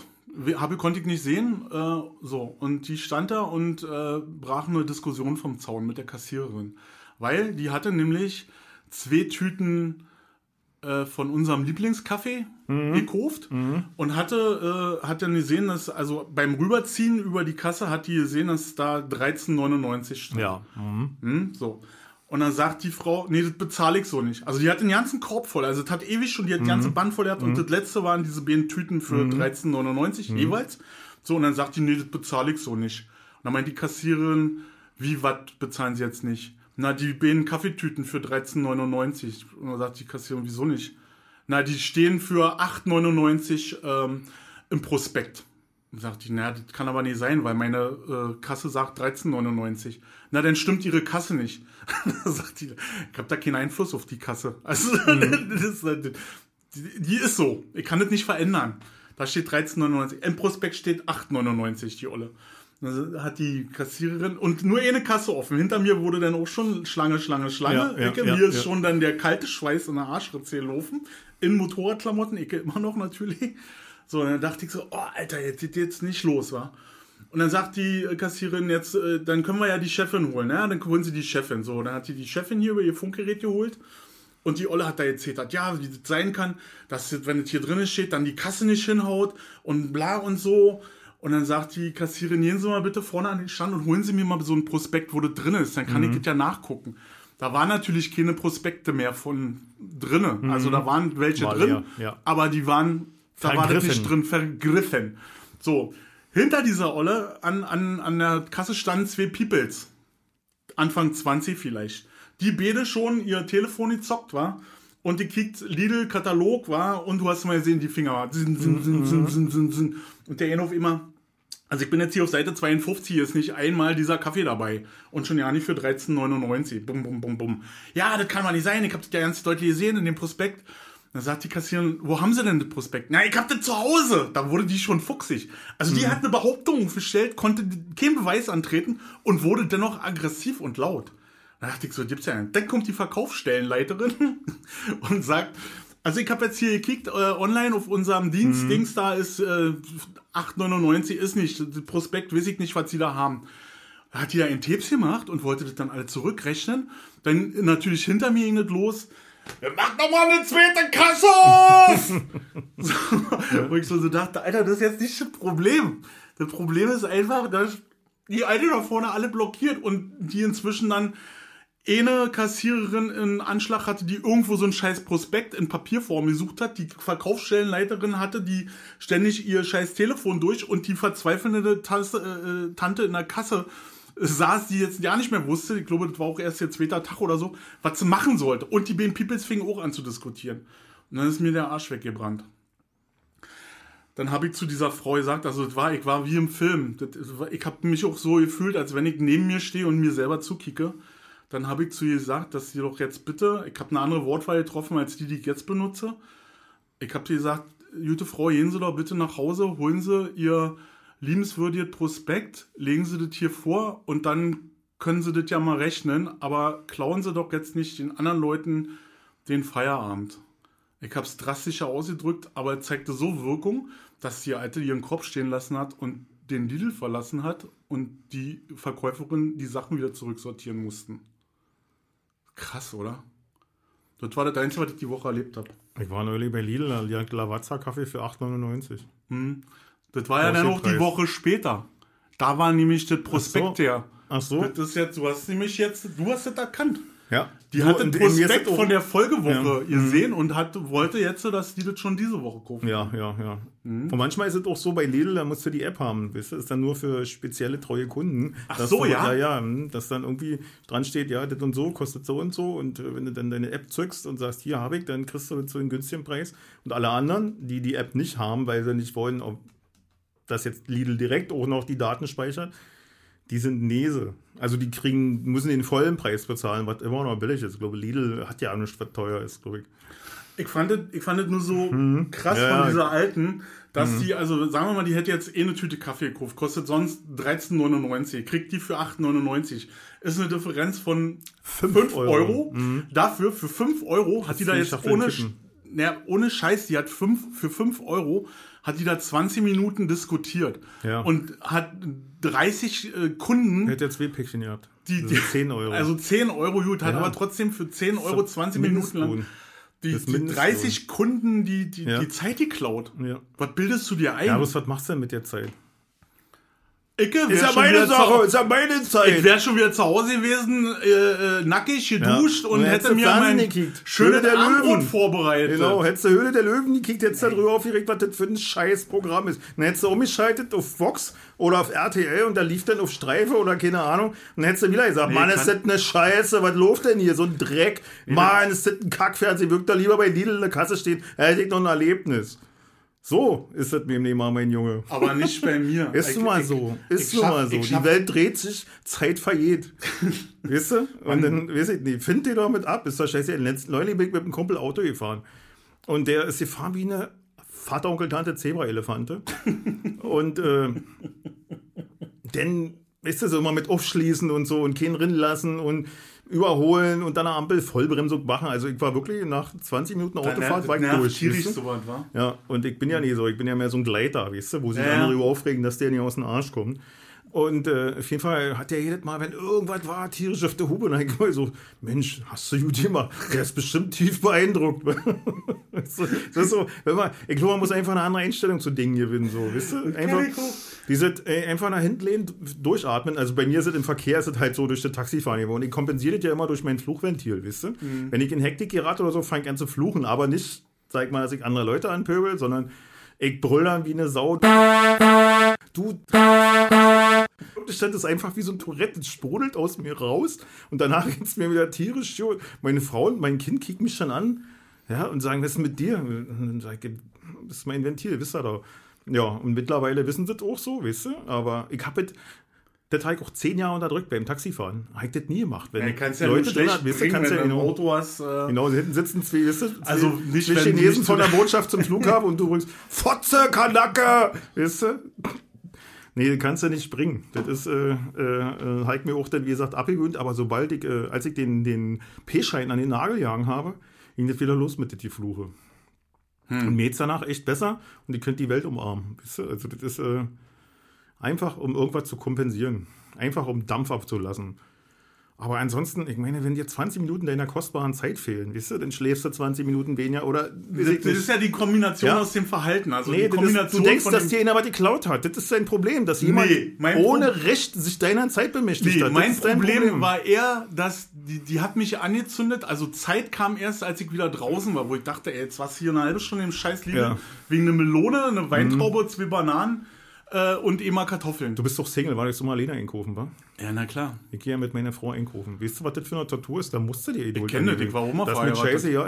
habe, konnte ich nicht sehen, äh, so, und die stand da und äh, brach eine Diskussion vom Zaun mit der Kassiererin, weil die hatte nämlich zwei Tüten äh, von unserem Lieblingskaffee gekauft und hatte, äh, hat dann gesehen, dass, also beim Rüberziehen über die Kasse hat die gesehen, dass da 13,99 stand. Ja. Mhm. Hm, so. Und dann sagt die Frau, nee, das bezahle ich so nicht. Also die hat den ganzen Korb voll. Also das hat ewig schon, die hat die ganze Band voll gehabt. Und das letzte waren diese beiden Tüten für 13,99 jeweils. So, und dann sagt die, nee, das bezahle ich so nicht. Und dann meint die Kassiererin, wie, was bezahlen sie jetzt nicht? Na, die beiden Kaffeetüten für 13,99. Und dann sagt die Kassiererin, wieso nicht? Na, die stehen für 8,99 ähm, im Prospekt. Und sagt die, na, das kann aber nicht sein, weil meine äh, Kasse sagt 13,99. Na, dann stimmt ihre Kasse nicht. Da sagt die, ich habe da keinen Einfluss auf die Kasse. Also, das ist, äh, die, die ist so. Ich kann das nicht verändern. Da steht 13,99. Im Prospekt steht 8,99, die Olle. Dann hat die Kassiererin und nur eine Kasse offen. Hinter mir wurde dann auch schon Schlange, Schlange, Schlange. Ja, ja, ja, mir ist schon dann der kalte Schweiß in der Arschritze gelaufen. In Motorradklamotten, Ecke immer noch natürlich. So, und dann dachte ich so, oh, Alter, jetzt geht jetzt nicht los, wa? Und dann sagt die äh, Kassiererin jetzt, äh, dann können wir ja die Chefin holen, ja? Dann holen sie die Chefin. So, dann hat die die Chefin hier über ihr Funkgerät geholt. Und die Olle hat da erzählt, hat, ja, wie das sein kann, dass, jetzt, wenn es hier drin steht, dann die Kasse nicht hinhaut und bla und so. Und dann sagt die Kassiererin, gehen Sie mal bitte vorne an den Stand und holen Sie mir mal so ein Prospekt, wo das drin ist. Dann kann ich das ja nachgucken. Da waren natürlich keine Prospekte mehr von drinnen. Also da waren welche War drin, ja. aber die waren, da war das Vergriffen. nicht drin, vergriffen. So, hinter dieser Olle an, an, an der Kasse standen zwei Peoples. Anfang 20 vielleicht. Die beide schon ihr Telefon gezockt war. Und die kriegt Lidl-Katalog war und du hast mal gesehen, die Finger war. Zin, zin, zin, zin, zin, zin, zin. Und der auf immer. Also ich bin jetzt hier auf Seite 52, hier ist nicht einmal dieser Kaffee dabei. Und schon ja nicht für 13,99. Bum, bum, bum, bum. Ja, das kann mal nicht sein. Ich habe das ja ganz deutlich gesehen in dem Prospekt. Dann sagt die Kassiererin, wo haben sie denn das Prospekt? Na, ich hab das zu Hause. Da wurde die schon fuchsig. Also die hat eine Behauptung gestellt, konnte keinen Beweis antreten und wurde dennoch aggressiv und laut. Da dachte ich so, gibt's ja nicht. Dann kommt die Verkaufsstellenleiterin und sagt, also ich habe jetzt hier gekickt äh, online auf unserem Dienst, Dings da ist äh, 8,99 ist nicht, Prospekt weiß ich nicht, was sie da haben. Da hat die da einen Tapes gemacht und wollte das dann alle zurückrechnen. Dann natürlich hinter mir ging das los. Mach doch mal eine zweite Kasse auf! so, Wo ich so, so dachte, Alter, das ist jetzt nicht das Problem. Das Problem ist einfach, dass die Alte da vorne alle blockiert und die inzwischen dann eine Kassiererin in Anschlag hatte, die irgendwo so ein scheiß Prospekt in Papierform gesucht hat, die Verkaufsstellenleiterin hatte, die ständig ihr scheiß Telefon durch und die verzweifelnde Tasse, äh, Tante in der Kasse saß, die jetzt ja nicht mehr wusste, ich glaube, das war auch erst ihr zweiter Tag oder so, was sie machen sollte. Und die beiden Peoples fingen auch an zu diskutieren. Und dann ist mir der Arsch weggebrannt. Dann habe ich zu dieser Frau gesagt, also das war, ich war wie im Film. Das, ich habe mich auch so gefühlt, als wenn ich neben mir stehe und mir selber zukicke. Dann habe ich zu ihr gesagt, dass sie doch jetzt bitte, ich habe eine andere Wortwahl getroffen als die, die ich jetzt benutze. Ich habe ihr gesagt, gute Frau, gehen Sie doch bitte nach Hause, holen Sie Ihr liebenswürdiges Prospekt, legen Sie das hier vor und dann können Sie das ja mal rechnen, aber klauen Sie doch jetzt nicht den anderen Leuten den Feierabend. Ich habe es drastischer ausgedrückt, aber es zeigte so Wirkung, dass die Alte ihren Kopf stehen lassen hat und den Lidl verlassen hat und die Verkäuferin die Sachen wieder zurücksortieren mussten. Krass, oder? Das war das Einzige, was ich die Woche erlebt habe. Ich war neulich bei Lidl, da lag Lavazza-Kaffee für 8,99. Das war ja dann auch die. Woche später. Da war nämlich das Prospekt Ach so. her. Ach so. Das ist jetzt, du hast nämlich jetzt, du hast das erkannt. Ja. Die hat den Prospekt von der Folgewoche Ja. Mhm. gesehen und hat, wollte jetzt, dass die das schon diese Woche kaufen. Ja, ja, ja. Mhm. Und manchmal ist es auch so bei Lidl, da musst du die App haben. Weißt du, ist dann nur für spezielle treue Kunden. Ach dass so, du, ja? Ja, ja. hm, Dass dann irgendwie dran steht, ja, das und so kostet so und so. Und äh, wenn du dann deine App zückst und sagst, hier habe ich, dann kriegst du zu einem günstigen Preis. Und alle anderen, die die App nicht haben, weil sie nicht wollen, ob das jetzt Lidl direkt auch noch die Daten speichert, die sind Nese. Also die kriegen, müssen den vollen Preis bezahlen, was immer noch billig ist. Ich glaube, Lidl hat ja auch nichts, was teuer ist, glaube ich. Ich fand das, ich fand das nur so krass Mhm. Ja, von ja. Mhm. dieser alten, dass die, also sagen wir mal, die hätte jetzt eh eine Tüte Kaffee gekauft, kostet sonst 13,99, kriegt die für 8,99. Ist eine Differenz von 5 Euro. Euro. Mhm. Dafür, für 5 Euro, hat die da jetzt ohne, kippen. na, ohne Scheiß, die hat fünf, für 5 Euro, hat die da 20 Minuten diskutiert. Ja. Und hat 30 äh, Kunden Hätte ja zwei Päckchen gehabt. die, Also 10 Euro. Also 10 Euro gut, hat Ja. aber trotzdem für 10 Euro 20 Minuten lang die, die Mindestlohn. 30 Kunden die, die, Ja. die Zeit geklaut. Ja. Was bildest du dir ein? Ja, aber was machst du denn mit der Zeit? Icke wär schon wieder zu- ist ja meine Ich Zeit. wäre schon wieder zu Hause gewesen, äh, äh, nackig, geduscht und Und hätte mir mein Höhle der Löwen. vorbereitet. Genau, hättest du Höhle der Löwen gekickt, hättest du darüber aufgeregt, was das für ein scheiß Programm ist. Dann hättest du umgeschaltet auf Fox oder auf RTL und da lief dann auf Streife oder keine Ahnung. Und dann hättest du wieder gesagt, Mann, ist das eine Scheiße, was läuft denn hier? So ein Dreck. Mann, ist das ein Kackfernsehen, wirkt da lieber bei Lidl in der Kasse stehen, hätte ich noch ein Erlebnis. So ist das mit dem Thema, mein Junge. Aber nicht bei mir. Ist nun mal so. Ist nun schaff- mal so. Die Welt dreht sich, Zeit vergeht. weißt du? Und dann, weiß ich nicht, find dir doch mit ab. Ist doch scheiße. Letzten neulich bin ich mit einem Kumpel Auto gefahren. Und der ist gefahren wie eine Vater, Onkel, Tante, Zebra-Elefante. und äh, dann, weißt du, so immer mit aufschließen und so und keinen rinnen lassen und überholen und dann eine Ampel Vollbremsung machen. Also ich war wirklich nach 20 Minuten Autofahrt war ich durch. tierisch weißt du? sowas, wa? Ja, und ich bin ja nie so, ich bin ja mehr so ein Gleiter, weißt du, wo sich Ja, ja. andere über aufregen, dass der nicht aus dem Arsch kommt. Und äh, auf jeden Fall hat der jedes Mal, wenn irgendwas war, tierisch auf der Hube, und dann so, Mensch, hast du gut gemacht. Der ist bestimmt tief beeindruckt. Weißt du, das ist so, wenn man, ich glaube, man muss einfach eine andere Einstellung zu Dingen gewinnen, so, weißt du? Einfach, auch. Dieses äh, einfach nach hinten lehnen, durchatmen. Also bei mir ist es im Verkehr ist es halt so durch das Taxifahren geworden. Ich kompensiere das ja immer durch mein Fluchventil, wisst ihr? Wenn ich in Hektik gerate oder so, fange ich an zu fluchen. Aber nicht, sag mal, dass ich andere Leute anpöbel, sondern ich brüll dann wie eine Sau. Du. Das stand es einfach wie so ein Tourette, das sprudelt aus mir raus und danach geht es mir wieder tierisch. Meine Frau und mein Kind kicken mich schon an ja, und sagen, was ist mit dir? Und dann sag ich, das ist mein Ventil, wisst ihr doch. Ja, und mittlerweile wissen sie das auch so, weißt du? Aber ich habe das, das habe ich auch zehn Jahre unterdrückt beim Taxifahren. Habe ich das nie gemacht. Wenn Ja, ich kannst ja Leute schlecht bringen, kannst wenn ja du im genau- Auto hast. Äh, Genau, hinten sitzen zwei, weißt du, Also nicht, zwei Chinesen nicht von der Botschaft zum Flughafen und du rückst, Fotze, Kanacke, weißt du? Nee, kannst du nicht bringen. Das ist, äh, äh, halt mir auch dann, wie gesagt, abgewöhnt, aber sobald ich, äh, als ich den, den P-Schein an den Nagel jagen habe, ging das wieder los mit der Fluche. Und mir geht's danach echt besser und ihr könnt die Welt umarmen. Weißt du? Also das ist äh, einfach, um irgendwas zu kompensieren. Einfach, um Dampf abzulassen. Aber ansonsten, ich meine, wenn dir 20 Minuten deiner kostbaren Zeit fehlen, weißt du, dann schläfst du 20 Minuten weniger oder das, das ist ja die Kombination Ja. aus dem Verhalten. Also Nee, die das ist, Kombination du denkst, dass dir einer was geklaut hat. Das ist sein Problem, dass jemand Nee, ohne Recht sich deiner Zeit bemächtigt Nee, hat. Das mein dein Problem, war eher, dass die, die hat mich angezündet. Also Zeit kam erst, als ich wieder draußen war, wo ich dachte, ey, jetzt warst du hier eine halbe Stunde im Scheiß liegen. Ja. Mhm. Wegen einer Melone, eine Weintraube, zwei Bananen äh, und immer Kartoffeln. Du bist doch Single, war jetzt mal alleine einkaufen, wa? ja, na klar. Ich gehe ja mit meiner Frau einkaufen. Weißt du, was das für eine Tortur ist? Da musst du dir Idol kenn das, ich war Oma Das mit verheiratet. Scheiße, ja.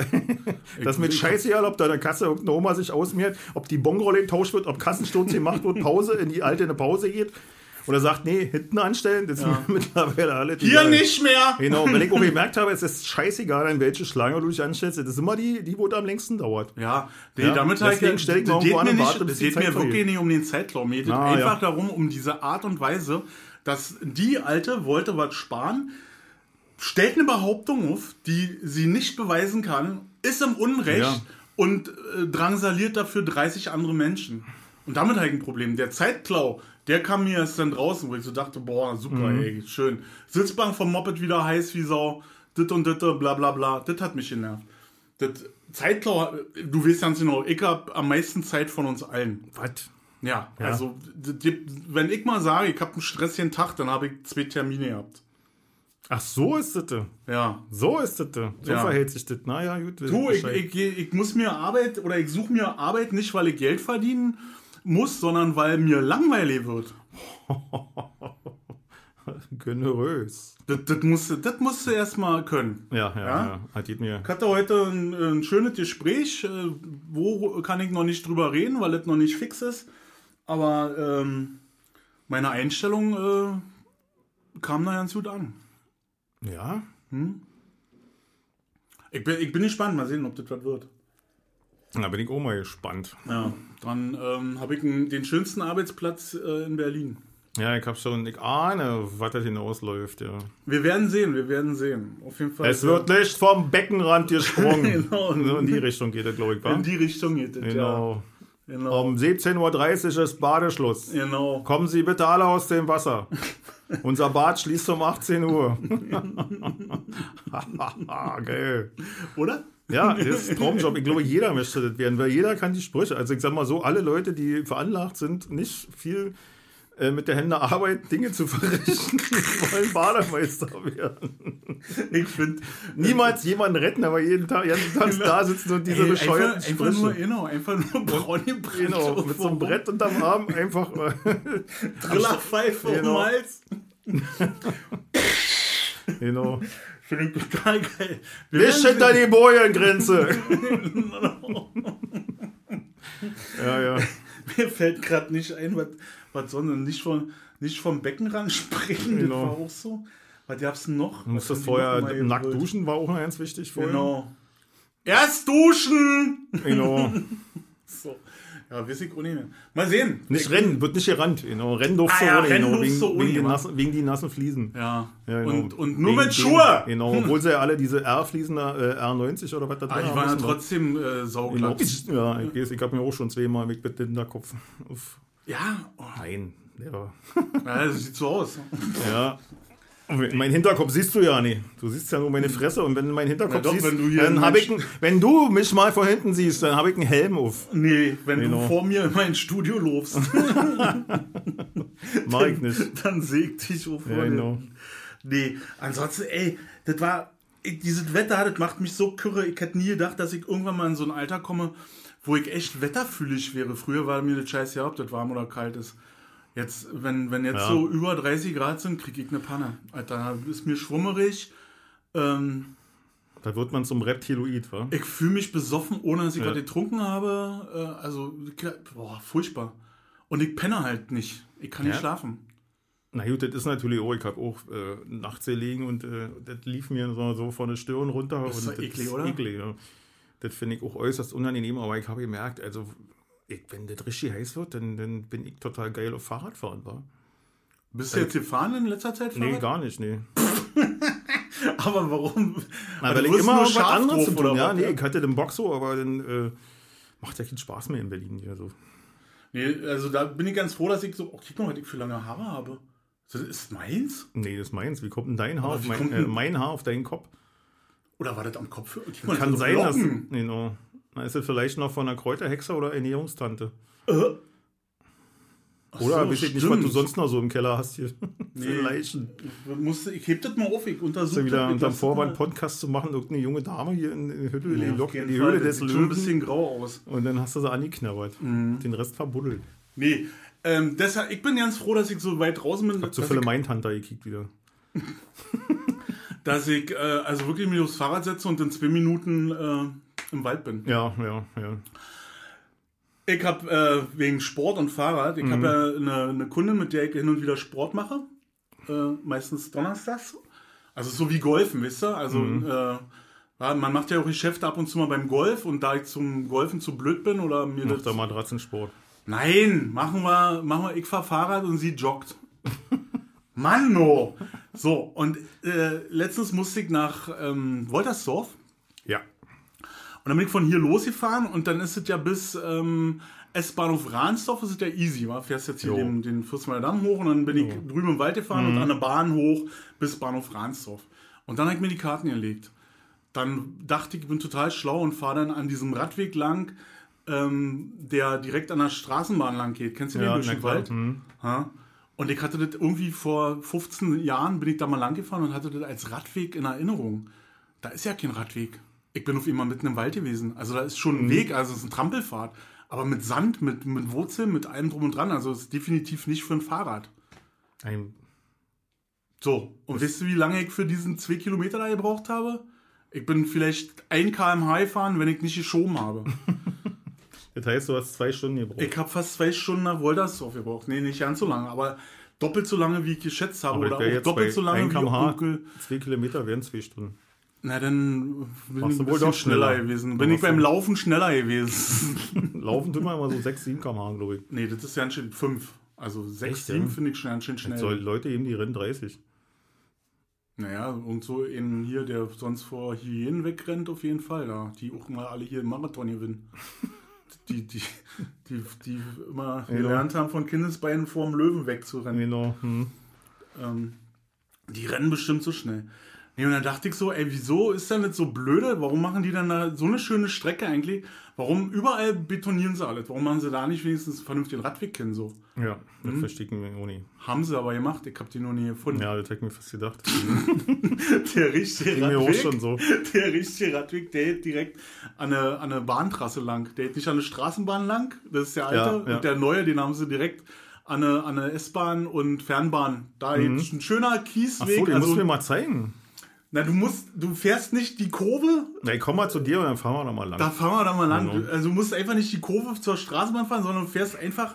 Das mit ich- Scheiße, ja, ob da der Kasse irgendeine Oma sich ausmehrt, ob die Bonrolle getauscht wird, ob Kassensturz gemacht wird, Pause, in die alte eine Pause geht. Oder sagt, nee, hinten anstellen, das ist mir mittlerweile alle Hier nicht mehr! Genau, wenn ich auch gemerkt habe, es ist scheißegal, an welche Schlange du dich anstellst, das ist immer die, die wo am längsten dauert. Ja, nee, Ja, damit halt, deswegen stell ich mal irgendwo an und nicht, warte, bis die geht mir wirklich nicht um den Zeitraum. Mir geht Ah, einfach ja. darum, um diese Art und Weise, dass die Alte wollte was sparen, stellt eine Behauptung auf, die sie nicht beweisen kann, ist im Unrecht Ja. und äh, drangsaliert dafür 30 andere Menschen. Und damit ich ein Problem. Der Zeitklau, der kam mir erst dann draußen, wo ich so dachte, boah, super, Mhm. ey, schön. Sitzbank vom Moped wieder heiß wie Sau, dit und dit, bla bla bla, das hat mich genervt. Das Zeitklau, du weißt ganz genau, ich habe am meisten Zeit von uns allen. Was? Ja, also d- d- wenn ich mal sage, ich habe einen stressigen Tag, dann habe ich zwei Termine gehabt. Ach, so ist das. Ja. So ist das. So Ja. verhält sich das. Naja, gut. Du, ich, ich, ich muss mir Arbeit oder ich suche mir Arbeit nicht, weil ich Geld verdienen muss, sondern weil mir langweilig wird. Generös. Das, das, musst, du- das musst du erstmal können. Ja, ja, Ja? ja. Hat mir. Ich hatte heute ein, ein schönes Gespräch. äh, Wo kann ich noch nicht drüber reden, weil es noch nicht fix ist. Aber ähm, meine Einstellung äh, kam da ganz gut an. Ja? Ich bin, ich bin gespannt, mal sehen, ob das was wird. Da bin ich auch mal gespannt. Ja, dann ähm, habe ich den schönsten Arbeitsplatz äh, in Berlin. Ja, ich hab schon, ich ahne, was das hinausläuft, ja. Wir werden sehen, wir werden sehen. Auf jeden Fall. Es wird nicht vom Beckenrand gesprungen. Genau. So in die Richtung geht das, glaube ich, wa? in die Richtung geht es, Genau. ja. Genau. Um 17.30 Uhr ist Badeschluss. Genau. Kommen Sie bitte alle aus dem Wasser. Unser Bad schließt um 18 Uhr. Geil. Oder? Ja, das ist ein Traumjob. Ich glaube, jeder möchte das werden, weil jeder kann die Sprüche. Also ich sag mal so, alle Leute, die veranlagt sind, nicht viel äh, mit der Hände arbeiten, Dinge zu verrichten, wollen Bademeister werden. Ich finde. Niemals jemanden retten, aber jeden Tag, jeden Tag da sitzen und diese bescheuerten einfach, einfach nur, Sprüche. genau, einfach nur braun gebrannt. Genau, mit so einem Brett unterm Arm einfach. äh, Trillerpfeife um den Genau. Hals. genau. Ich total geil. Wir Nicht hinter die Bojengrenze. ja, ja. Mir fällt gerade nicht ein, was, was sondern nicht vom, nicht vom Beckenrand springen. Genau. Das war auch so. Was gab's noch? Du Was das vorher nackt gewollt? duschen, war auch noch ganz wichtig vorher. Genau. Erst duschen! Genau. So. Ja, weiß ich auch nicht mehr. Mal sehen. Nicht rennen, wird nicht gerannt. Genau. Rennen durfst Ah ja, ohne, rennen genau, wegen, ohne, wegen, nassen, wegen die nassen Fliesen. Ja. Ja, genau. und, und nur Wegen mit den- Schuhe! Genau, obwohl sie ja alle diese R-Fliesen äh, R90 oder was da Ah, drin die haben waren ja trotzdem äh, Genau. sauglatt. Ja, ich, weiß, ich habe mir auch schon zweimal mit mit dem Hinterkopf. Uff. Ja, oh, Nein, war. ja, das sieht so aus. Ja. Mein Hinterkopf siehst du ja nicht. Du siehst ja nur meine Fresse und wenn du meinen Hinterkopf doch, siehst, wenn du dann einen hab ich, einen- wenn du mich mal von hinten siehst, dann habe ich einen Helm auf. Nee, wenn Genau. du vor mir in mein Studio lobst, Mach ich nicht. dann säg dich auf. Ja, genau. Nee, ansonsten, ey, das war, ich, dieses Wetter, das macht mich so kürre. Ich hätte nie gedacht, dass ich irgendwann mal in so ein Alter komme, wo ich echt wetterfühlig wäre. Früher war mir das scheiße, ob das warm oder kalt ist. Jetzt, wenn, wenn jetzt Ja. so über 30 Grad sind, kriege ich eine Panne. Alter, ist mir schwummerig. Ähm, Da wird man zum Reptiloid, wa? ich fühle mich besoffen, ohne dass ich Ja. was getrunken habe. Äh, also, boah, furchtbar. Und ich penne halt nicht. Ich kann nicht Ja? schlafen. Na gut, das ist natürlich auch, ich habe auch äh, nachts gelegen und äh, das lief mir so, so von der Stirn runter. Das ist und eklig, oder? Eklig, ja. Das finde ich auch äußerst unangenehm, aber ich habe gemerkt, also ich, wenn das richtig heiß wird, dann, dann bin ich total geil auf Fahrradfahren, war. Bist du jetzt gefahren in letzter Zeit? Nee, Fahrrad? gar nicht, nee. Aber warum? Na, weil ich immer was anderes zu tun. Ja, nee, ich hatte den Boxo, aber dann äh, macht ja keinen Spaß mehr in Berlin hier so. Nee, also da bin ich ganz froh, dass ich so, oh, guck mal, was ich für lange Haare habe. Das ist meins? Nee, das ist meins. Wie kommt denn dein Haar auf mein, äh, mein Haar auf deinen Kopf? Oder war das am Kopf? Mal, das Kann so sein, dass. Locken. Nee, no. Na, ist das vielleicht noch von einer Kräuterhexe oder Ernährungstante? Äh. Oder so, weiß ich nicht, was du sonst noch so im Keller hast hier. Nee. Leichen. Ich, musste, ich heb das mal auf, ich untersuche wieder das, ich unter dem Vorwand Podcast zu machen, irgendeine junge Dame hier in die Höhle, Nee, in die, Lok, in die Höhle das des sieht schon ein Löwen. bisschen grau aus. Und dann hast du sie angeknabbert. Mhm. Den Rest verbuddelt. Nee, ähm, deshalb, ich bin ganz froh, dass ich so weit draußen bin, Hab so dass, viele ich, Mindhunter gekickt wieder. dass ich äh, also wirklich mich aufs Fahrrad setze und in zwei Minuten äh, im Wald bin. Ja, ja, ja. Ich habe äh, wegen Sport und Fahrrad, ich habe ja eine, eine Kundin, mit der ich hin und wieder Sport mache. Äh, meistens donnerstags. Also so wie Golfen, wisst ihr? Also äh, ja, man macht ja auch Geschäfte ab und zu mal beim Golf und da ich zum Golfen zu blöd bin oder mir Macht das. da Matratzensport. Nein, machen wir, machen wir, ich fahr Fahrrad und sie joggt. Mann, no. So, und äh, letztens musste ich nach ähm, Woltersdorf. Und dann bin ich von hier losgefahren und dann ist es ja bis ähm, S-Bahnhof Rahnsdorf, ist es ja easy, wa? Fährst jetzt hier Jo. den, den Fürstenwalder Damm hoch und dann bin ich drüben im Wald gefahren und an der Bahn hoch bis Bahnhof Rahnsdorf. Und dann habe ich mir die Karten gelegt. Dann dachte ich, ich bin total schlau und fahre dann an diesem Radweg lang, ähm, der direkt an der Straßenbahn lang geht. Kennst du den Ja, durch na den. Wald? Hm. Ha? Und ich hatte das irgendwie vor 15 Jahren, bin ich da mal lang gefahren und hatte das als Radweg in Erinnerung. Da ist ja kein Radweg. Ich bin auf immer mitten im Wald gewesen. Also da ist schon Mhm. ein Weg, also es ist eine Trampelfahrt. Aber mit Sand, mit, mit Wurzeln, mit allem drum und dran. Also es ist definitiv nicht für ein Fahrrad. Ein, So, und wisst ihr, wie lange ich für diesen zwei Kilometer da gebraucht habe? Ich bin vielleicht 1 km/h gefahren, wenn ich nicht geschoben habe. das heißt, du hast zwei Stunden gebraucht. Ich habe fast zwei Stunden nach Woltersdorf gebraucht. Nee, nicht ganz so lange, aber doppelt so lange, wie ich geschätzt habe. Aber oder auch doppelt so lange 1 wie km/h. Onkel. Zwei Kilometer wären zwei Stunden. Na, dann bin Machst ich wohl doch schneller, schneller. gewesen. Bin ich beim Laufen schneller gewesen. Laufen tun wir immer so 6, 7 km/h, glaube ich. nee, das ist ja schön fünf. Also sechs, Echt, sieben ja? finde ich schon ganz schön schnell. Soll Leute eben die rennen 30. Naja, und so in hier, der sonst vor Hyänen wegrennt, auf jeden Fall. Da. Die auch mal alle hier im Marathon gewinnen. die, die, die, die immer Ja. gelernt haben, von Kindesbeinen vor dem Löwen wegzurennen. Genau. Hm. Ähm, die rennen bestimmt so schnell. Nee, und dann dachte ich so, ey, wieso ist denn das so blöde? Warum machen die dann da so eine schöne Strecke eigentlich? Warum überall betonieren sie alles? Warum machen sie da nicht wenigstens einen vernünftigen Radweg hin? So? Ja, das Mhm. verstehe ich mir auch nicht. Haben sie aber gemacht, ich habe die noch nie gefunden. Ja, das hätte ich mir fast gedacht. Der richtige Ging mir auch Radweg, schon so. der richtige Radweg, der geht direkt an eine, an eine Bahntrasse lang. Der geht nicht an eine Straßenbahn lang, das ist der alte. Ja, ja. Und der neue, den haben sie direkt an eine, an eine S-Bahn und Fernbahn. Da geht ein schöner Kiesweg. Mhm. Ach so, den also, musst du mir mal zeigen. Na, du musst, du fährst nicht die Kurve, Na, ich komm mal zu dir und dann fahren wir da mal lang. da fahren wir da mal lang. Genau. Also du musst einfach nicht die Kurve zur Straßenbahn fahren, sondern du fährst einfach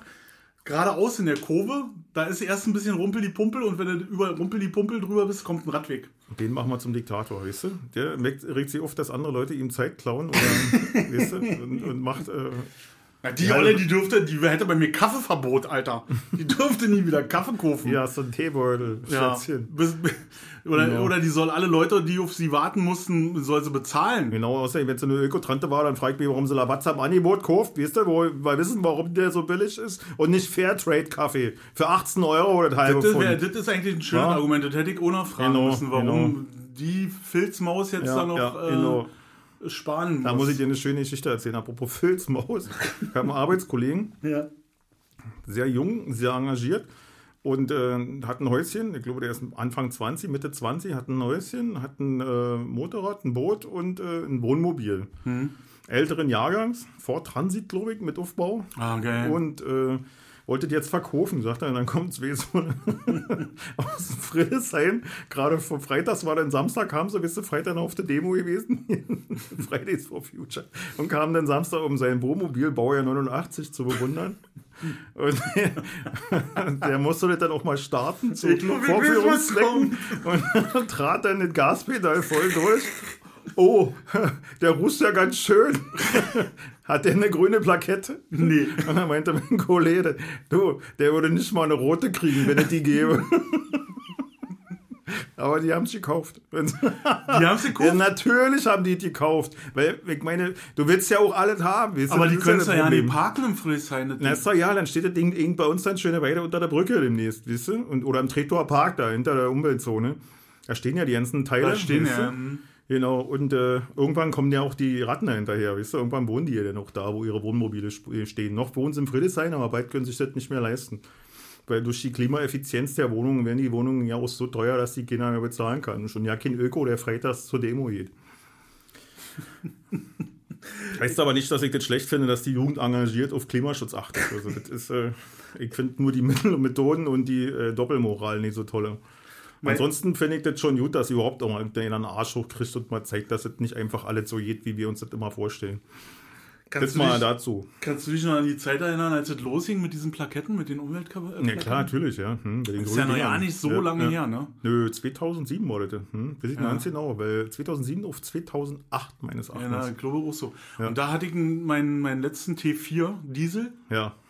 geradeaus in der Kurve. Da ist erst ein bisschen Rumpel die Pumpel und wenn du über Rumpel die Pumpel drüber bist, kommt ein Radweg. Den machen wir zum Diktator, weißt du? Der regt sich oft, dass andere Leute ihm Zeit klauen oder, weißt du, und, und macht, äh, Na, die Olle, die dürfte, die hätte bei mir Kaffeeverbot, Alter. Die dürfte nie wieder Kaffee kaufen. Hast du einen Teebeutel, Ja. Schätzchen. Bis, oder, Genau. oder die soll alle Leute, die auf sie warten mussten, soll sie bezahlen. Genau, außer wenn es eine Ökotrante war, dann fragt mich, warum sie Lavazza am Angebot kauft. Weißt du, wo wir wissen, warum der so billig ist. Und nicht Fairtrade-Kaffee für 18 Euro oder das halbe Das, wär, Pfund. das ist eigentlich ein schönes Ja. Argument. Das hätte ich ohne fragen Genau, müssen, warum genau. die Filzmaus jetzt Ja, da noch ja, äh, genau. Sparen muss. Da muss ich dir eine schöne Geschichte erzählen. Apropos Filzmaus. Ich habe einen Arbeitskollegen, ja. sehr jung, sehr engagiert und äh, hat ein Häuschen. Ich glaube, der ist Anfang 20, Mitte 20, hat ein Häuschen, hat ein äh, Motorrad, ein Boot und äh, ein Wohnmobil. Älteren Jahrgangs, Ford Transit, glaube ich, mit Aufbau. Ah, geil. Und wollte die jetzt verkaufen, sagt er. Und dann kommt zwei so aus Friedrichshain. Gerade vor Freitags war dann Samstag, kam so, bist du Freitag noch auf der Demo gewesen? Fridays for Future. Und kam dann Samstag, um sein Wohnmobil, Baujahr 89, zu bewundern. Und der, der musste das dann auch mal starten zu Vorführungszwecken. Und trat dann das Gaspedal voll durch. Oh, der rußt ja ganz schön. Hat der eine grüne Plakette? Nee. Und dann meinte mein Kollege, du, der würde nicht mal eine rote kriegen, wenn ich die gebe. Aber die haben es gekauft. Die haben sie Ja, gekauft. natürlich haben die die gekauft. Weil, ich meine, du willst ja auch alles haben. weißt aber die können ja ja nicht parken im das Na, ist doch ja, dann steht das Ding irgend bei uns dann schöne Weide unter der Brücke demnächst, weißt du? Und, oder im Treptower Park da, hinter der Umweltzone. Da stehen ja die ganzen Teile. Da stehen ja. Genau, und äh, irgendwann kommen ja auch die Ratten hinterher, weißt du? Irgendwann wohnen die ja dann auch da, wo ihre Wohnmobile sp- stehen. Noch wohnen sie im Friedrichshain, aber bald können sie sich das nicht mehr leisten. Weil durch die Klimaeffizienz der Wohnungen werden die Wohnungen ja auch so teuer, dass die Kinder mehr bezahlen kann. Schon ja kein Öko, der freitags zur Demo geht. Heißt aber nicht, dass ich das schlecht finde, dass die Jugend engagiert auf Klimaschutz achtet. Also das ist, äh, ich finde nur die Mittel und Methoden und die äh, Doppelmoral nicht so tolle. Weil- Ansonsten finde ich das schon gut, dass überhaupt auch mal den einen Arsch hochkriegt und mal zeigt, dass es nicht einfach alles so geht, wie wir uns das immer vorstellen. Das Kannst, du mal dich, dazu. kannst du dich noch an die Zeit erinnern, als es losging mit diesen Plaketten, mit den Umweltplaketten? Ja klar, natürlich, ja. Hm, den Ist ja noch ja Dingern. nicht so Ja, lange ja. her, ne? Nö, 2007 war das. Hm, weiß ich Ja. ganz genau, weil 2007 auf 2008 meines Ja, Erachtens. na, Ja, ich glaube auch so. Und da hatte ich einen- meinen, meinen letzten T4 Diesel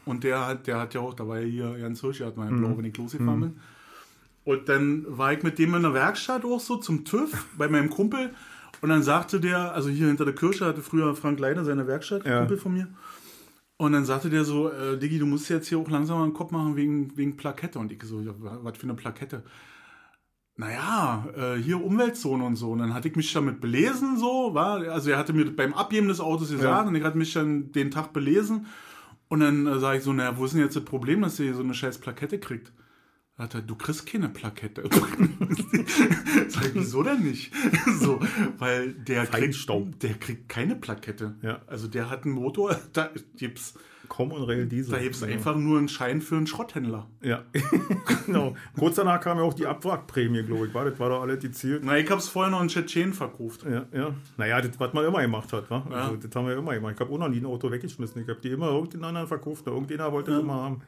und der hat, der hat ja auch, da war ja hier Jans Hirsch, der hat mal blau, wenn ich losgefahren bin. Und dann war ich mit dem in der Werkstatt auch so zum TÜV bei meinem Kumpel und dann sagte der, also hier hinter der Kirche hatte früher Frank Leider seine Werkstatt, Ja. Kumpel von mir. Und dann sagte der so, äh, Diggi, du musst jetzt hier auch langsam mal einen Kopf machen wegen, wegen Plakette. Und ich so, ja, wa- was für eine Plakette? Naja, äh, hier Umweltzone und so. Und dann hatte ich mich damit belesen, so, war, also er hatte mir beim Abgeben des Autos gesagt Ja. und ich hatte mich dann den Tag belesen. Und dann äh, sage ich so, naja, wo ist denn jetzt das Problem, dass ihr hier so eine scheiß Plakette kriegt? Hat er, du kriegst keine Plakette. Sag ich, wieso denn nicht? so, weil der kriegt, der kriegt keine Plakette. Ja. Also der hat einen Motor, da gibt's, Common Rail Diesel. da gibt's ja. einfach nur einen Schein für einen Schrotthändler. Ja, genau. Kurz danach kam ja auch die Abwrackprämie, glaube ich. War, das war doch alle die Ziel. Na, ich hab's vorher noch in Tschetschen verkauft. Ja, ja. Naja, das, was man immer gemacht hat, wa? Ja. Also, das haben wir immer gemacht. Ich habe auch noch nie ein Auto weggeschmissen. Ich habe die immer irgendeinen anderen verkauft. Irgendjemand wollte das immer haben.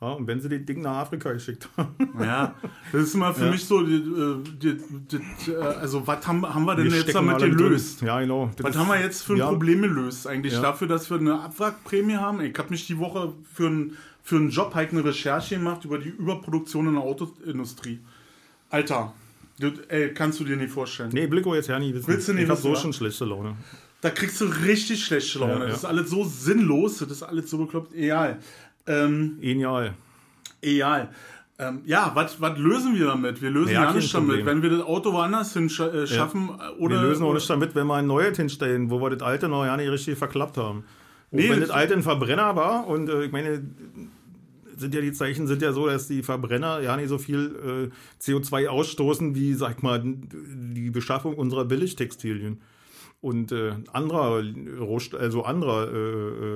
Ja, und wenn sie die Ding nach Afrika geschickt haben. Ja, das ist immer für Ja. mich so, die, äh, die, die, äh, also was haben, haben wir denn Wir jetzt damit gelöst? Ja, genau. Was ist- haben wir jetzt für ein ja, Problem gelöst? Eigentlich dafür, dass wir eine Abwrackprämie haben. Ich habe mich die Woche für, ein, für einen Job halt eine Recherche gemacht über die Überproduktion in der Autoindustrie. Alter, das, ey, kannst du dir nicht vorstellen. Nee, Blicko jetzt ja nicht wissen. Willst du nicht ich habe so schon schlechte Laune. Da kriegst du richtig schlechte Laune. Ja, ja. Das ist alles so sinnlos, das ist alles so bekloppt. Egal. Ähm, Genial. egal. Ähm, ja, was lösen wir damit? Wir lösen Ja, ja, kein nichts damit. Wenn wir das Auto woanders hin äh, schaffen äh, oder wir lösen auch nicht damit, wenn wir ein neues hinstellen, wo wir das alte noch ja nicht richtig verklappt haben. Auch Nee, wenn das- das alte ein Verbrenner war und äh, ich meine, sind ja die Zeichen sind ja so, dass die Verbrenner ja nicht so viel äh, CO2 ausstoßen wie, sag mal, die Beschaffung unserer Billigtextilien und äh, anderer Rohst also anderer äh,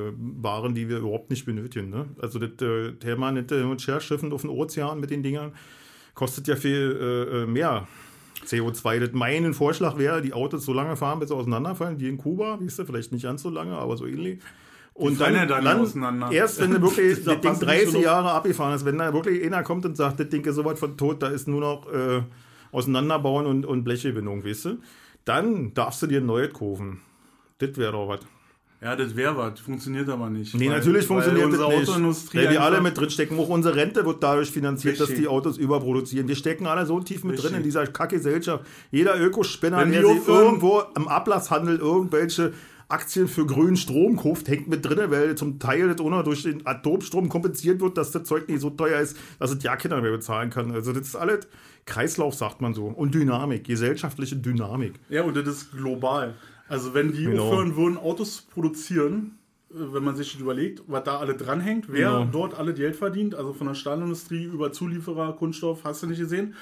äh, Waren, die wir überhaupt nicht benötigen. Ne? Also das äh, Thema mit den Schiffen auf dem Ozean mit den Dingern kostet ja viel äh, äh, mehr CO2. Das mein Vorschlag wäre, die Autos so lange fahren, bis sie auseinanderfallen, wie in Kuba, weißt du, vielleicht nicht ganz so lange, aber so ähnlich. Und dann, ja dann auseinander. erst wenn du wirklich Da das Ding passen nicht so 30 noch- Jahre abgefahren ist, wenn da wirklich einer kommt und sagt, das Ding ist so weit von tot, da ist nur noch äh, auseinanderbauen und, und Blechgewinnung, weißt du, dann darfst du dir ein neues kaufen. Das wäre doch was. Ja, das wäre was, funktioniert aber nicht. Nee, weil- natürlich funktioniert das nicht. Autoindustrie Weil wir alle mit drin stecken. Auch unsere Rente wird dadurch finanziert, dass Richtig. die Autos überproduzieren. Wir stecken alle so tief mit drin Richtig. in dieser Kackgesellschaft. Jeder Ökospinner, der sich irgendwo im Ablasshandel irgendwelche Aktien für grünen Strom kauft, hängt mit drin, weil zum Teil das noch durch den Atomstrom kompensiert wird, dass das Zeug nicht so teuer ist, dass es ja keiner mehr bezahlen kann. Also das ist alles Kreislauf, sagt man so. Und Dynamik, gesellschaftliche Dynamik. Ja, und das ist global. Also wenn die Genau. aufhören würden, Autos zu produzieren, äh, wenn man sich überlegt, was da alle dranhängt, wer Genau. dort alle Geld verdient, also von der Stahlindustrie über Zulieferer, Kunststoff, hast du nicht gesehen,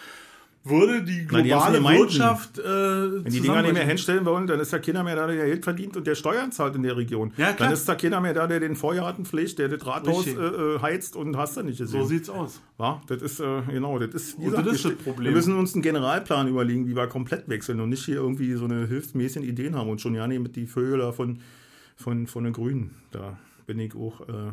würde die die globale gemeint. Wirtschaft äh, Wenn die Dinger nicht mehr hinstellen wollen, dann ist ja keiner mehr da, der Geld verdient und der Steuern zahlt in der Region. Ja, klar. Dann ist da keiner mehr da, der den Vorgarten pflegt, der das Rathaus äh, äh, heizt und hast du nicht gesehen. So sieht's aus. Ja, das ist, äh, genau, das ist, wie gesagt, das ist das Problem. wir müssen uns einen Generalplan überlegen, wie wir komplett wechseln und nicht hier irgendwie so eine hilfsmäßigen Ideen haben und schon ja nicht mit die Vögel von, von, von den Grünen. Da bin ich auch äh,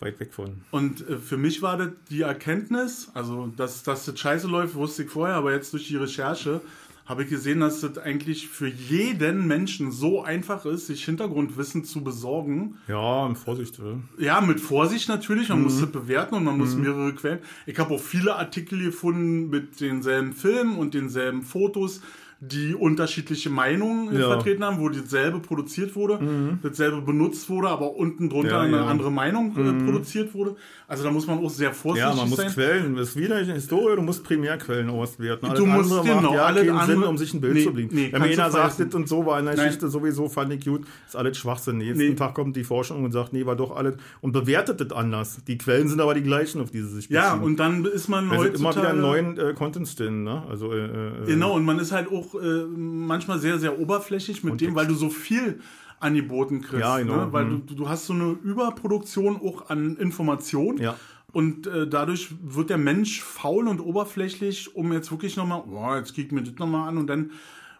weit weg von. Und äh, für mich war das die Erkenntnis, also dass, dass das scheiße läuft, wusste ich vorher, aber jetzt durch die Recherche habe ich gesehen, dass das eigentlich für jeden Menschen so einfach ist, sich Hintergrundwissen zu besorgen. Ja, und Vorsicht. Ja, mit Vorsicht natürlich, man Mhm. muss das bewerten und man muss mehrere Quellen. Ich habe auch viele Artikel gefunden mit denselben Filmen und denselben Fotos, die unterschiedliche Meinungen äh, Ja. Mhm. vertreten haben, wo dasselbe produziert wurde, dasselbe benutzt wurde, aber unten drunter Ja, eine ja. Mhm. andere Meinung äh, produziert wurde. Also da muss man auch sehr vorsichtig Ja, man muss sein. Quellen. Das ist wieder eine Historie, du musst Primärquellen auswerten. Alles Du musst, andere genau, macht ja alles keinen Sinn, andere- um sich ein Bild Nee, zu blicken. nee, Wenn jeder sagt, das und so war in der Nein. Geschichte sowieso, fand ich gut, ist alles Schwachsinn. Nächsten Nee. Tag kommt die Forschung und sagt, nee, war doch alles und bewertet das anders. Die Quellen sind aber die gleichen, auf die sie sich Ja, beziehen. und dann ist man wir sind immer wieder heutzutage... neuen äh, Contents drin, ne? Also, äh, äh, Genau, und man ist halt auch äh, manchmal sehr, sehr oberflächlich mit dem, weil du so viel angeboten kriegst. Ja, genau. Ne? Weil Mhm. du, du hast so eine Überproduktion auch an Informationen. Ja. Und äh, dadurch wird der Mensch faul und oberflächlich, um jetzt wirklich nochmal, oh, jetzt kick mir das nochmal an und dann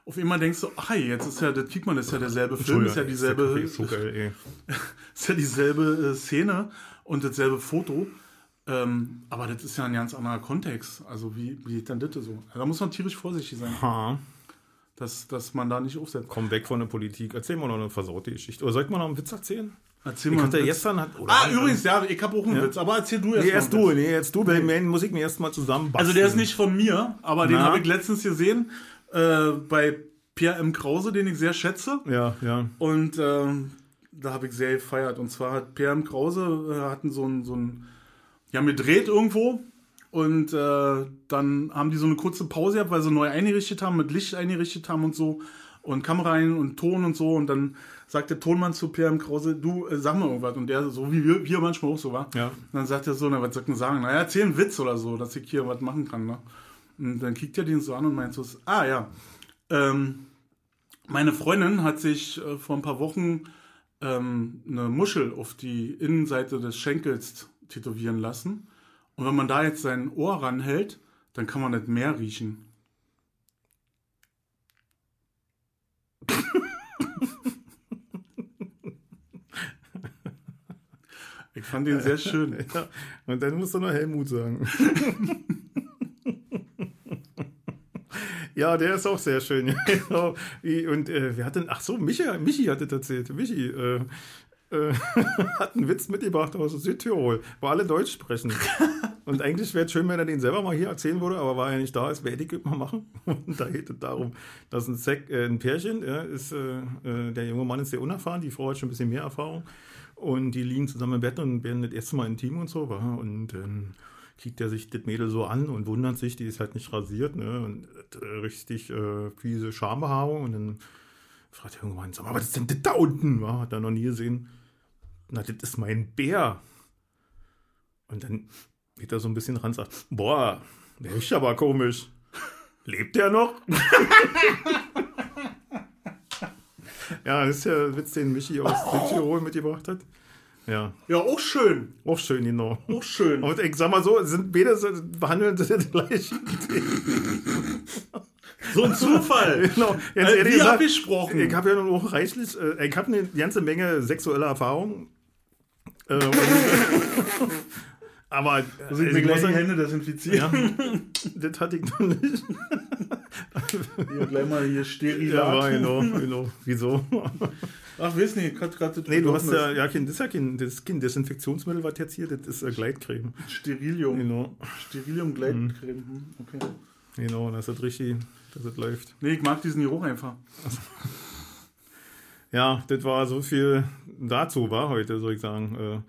auf einmal denkst du, ach, jetzt ist ja, das, mal, das ist ja derselbe Film, ist ja dieselbe, ist ja dieselbe äh, Szene und dasselbe Foto. Ähm, aber das ist ja ein ganz anderer Kontext. Also wie, wie geht dann das so? Da muss man tierisch vorsichtig sein Ha. Dass, dass man da nicht aufsetzt. Komm weg von der Politik. Erzähl mal noch eine versaute Geschichte. Oder soll ich mal noch einen Witz erzählen? Erzähl Ich mal. hatte einen Witz. gestern hat. oder- ah, übrigens, ja, ich habe auch einen Witz, aber erzähl du erst Nee, erst du, nee, jetzt du, weil nee. muss ich mir erst mal zusammen Also der ist nicht von mir, aber den Na? habe ich letztens gesehen äh, bei Pierre M. Krause, den ich sehr schätze. Ja, ja. Und ähm, da habe ich sehr gefeiert. Und zwar hat Pierre M. Krause äh, hatten so ein, so ein, ja, gedreht irgendwo. Und äh, dann haben die so eine kurze Pause gehabt, weil sie neu eingerichtet haben, mit Licht eingerichtet haben und so. Und Kamera ein und Ton und so. Und dann sagt der Tonmann zu Pierre M. Krause, du, äh, sag mal irgendwas. Und der, so wie wir, wir manchmal auch so war. Ja. Und dann sagt er so, na, was soll ich denn sagen? Naja, erzähl einen Witz oder so, dass ich hier was machen kann. Ne? Und dann kickt er den so an und meint so, ah ja, ähm, meine Freundin hat sich äh, vor ein paar Wochen ähm, eine Muschel auf die Innenseite des Schenkels tätowieren lassen. Und wenn man da jetzt sein Ohr ranhält, dann kann man das Meer riechen. ich fand den sehr schön. Ja, und dann musst du noch Helmut sagen. ja, der ist auch sehr schön. Und äh, wir hatten, ach so, Michi, Michi hat das erzählt. Michi äh, äh, hat einen Witz mitgebracht aus Südtirol, wo alle Deutsch sprechen. Und eigentlich wäre es schön, wenn er den selber mal hier erzählen würde, aber weil er nicht da ist, werde ich mal machen. Und da geht es darum, dass ein, Sek, äh, ein Pärchen ja, ist, äh, äh, der junge Mann ist sehr unerfahren, die Frau hat schon ein bisschen mehr Erfahrung. Und die liegen zusammen im Bett und werden das erste Mal intim und so. wa? Und dann kriegt er sich das Mädel so an und wundert sich, die ist halt nicht rasiert. Ne? Und äh, richtig äh, fiese Schambehaarung. Und dann fragt der junge Mann, sag mal, was ist denn das da unten? Ja, hat er noch nie gesehen. Na, das ist mein Bär. Und dann geht er so ein bisschen ran und sagt, boah, der ist aber komisch. Lebt der noch? ja, das ist ja der Witz, den Michi aus Südtirol mitgebracht hat. Ja, Ja, auch schön. auch schön, genau. Auch schön. Und ich sag mal so, sind beide behandeln das gleich. So ein Zufall. genau. Jetzt ehrlich wie gesagt, abgesprochen. Ich habe ja nun auch reichlich, äh, ich habe eine ganze Menge sexuelle Erfahrung. Äh, und, aber äh, Muss ich mir gleich die Hände desinfizieren? ja, das hatte ich noch nicht. Hier gleich mal hier steril. Ja, genau, genau. Wieso? Ach, weiß nicht, ich hatte gerade Nee, du hast ja, ja kein, das ist ja kein, das ist kein Desinfektionsmittel, was jetzt hier, das ist äh, Gleitcreme. Sterilium. Genau, Sterilium Gleitcreme. hm, Okay. genau, das ist richtig, dass es läuft. Nee, ich mag diesen Geruch einfach. Ja, das war so viel dazu, war heute, soll ich sagen. Äh,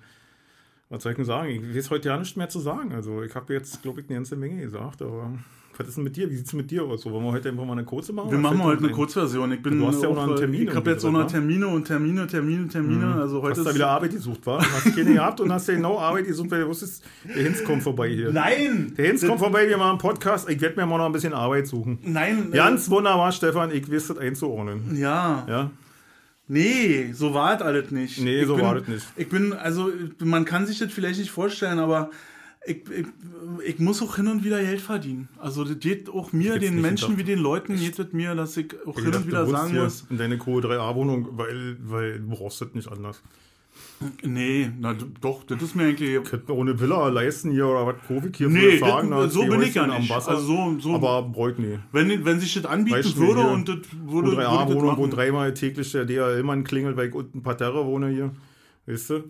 was soll ich denn sagen? Ich weiß heute ja nichts mehr zu sagen. Also, ich habe jetzt, glaube ich, eine ganze Menge gesagt, aber was ist denn mit dir? Wie sieht es mit dir aus? So, wollen wir heute einfach mal eine kurze machen? Wir machen heute eine Kurzversion. Ich bin Du hast ja auch noch einen äh, Termin Ich habe jetzt auch noch ne? Termine und Termine, Termine, Termine. Also ein? heute Hast du da wieder Arbeit gesucht, war? Hast keine gehabt und hast ja genau Arbeit gesucht, weil du wusstest, der Hinz kommt vorbei hier. Nein! Der Hinz kommt vorbei, wir machen einen Podcast. Ich werde mir mal noch ein bisschen Arbeit suchen. Nein! äh, Ganz wunderbar, Stefan. Ich weiß das einzuordnen. Ja. Ja, Nee, so war es alles nicht. Nee, ich so bin, war das nicht. Ich bin, also, man kann sich das vielleicht nicht vorstellen, aber ich, ich, ich muss auch hin und wieder Geld verdienen. Also, das geht auch mir, den Menschen wie den Leuten, geht es mir, dass ich auch Ich hin dachte, und wieder sagen muss, In deine Kohle 3a-Wohnung, weil, weil du brauchst das nicht anders. Nee, na doch, das ist mir eigentlich. Könnte mir ohne Villa leisten hier oder was Covid hier Nee, fahren. das- so bin ich ja nicht. Wasser. Also so- so- Aber bräut nie. Wenn, wenn sich das anbieten Weißt würde und das würde, würde ich das Wo3A-Wohnung, wo dreimal täglich der DHL-Mann klingelt, weil ich unten Parterre wohne hier. Weißt du?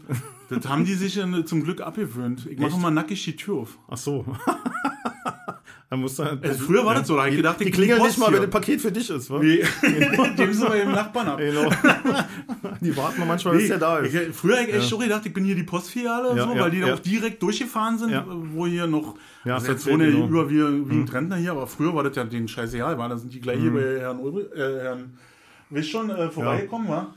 Das haben die sich ja zum Glück abgewöhnt. Ich mache mal nackig die Tür auf. Ach so. Dann musst du halt, Also früher war das so, da ich gedacht, die, die die klingeln nicht mal, wenn das Paket für dich ist, wa? Nee, geben sie mal dem Nachbarn ab. Genau. Die warten manchmal, bis Nee, der da ist. ich, früher habe ich echt schon gedacht, ich bin hier die Postfiliale, Ja, so, ja, weil die ja. auch direkt durchgefahren sind, Ja. wo hier noch, Ja, also jetzt erzählt wohnen ja genau. Mhm. überwiegend Rentner hier, aber früher war das ja den scheißegal, war, da sind die gleich hier bei Herrn, Ulrich, äh, Herrn Wisch schon äh, vorbeigekommen, war.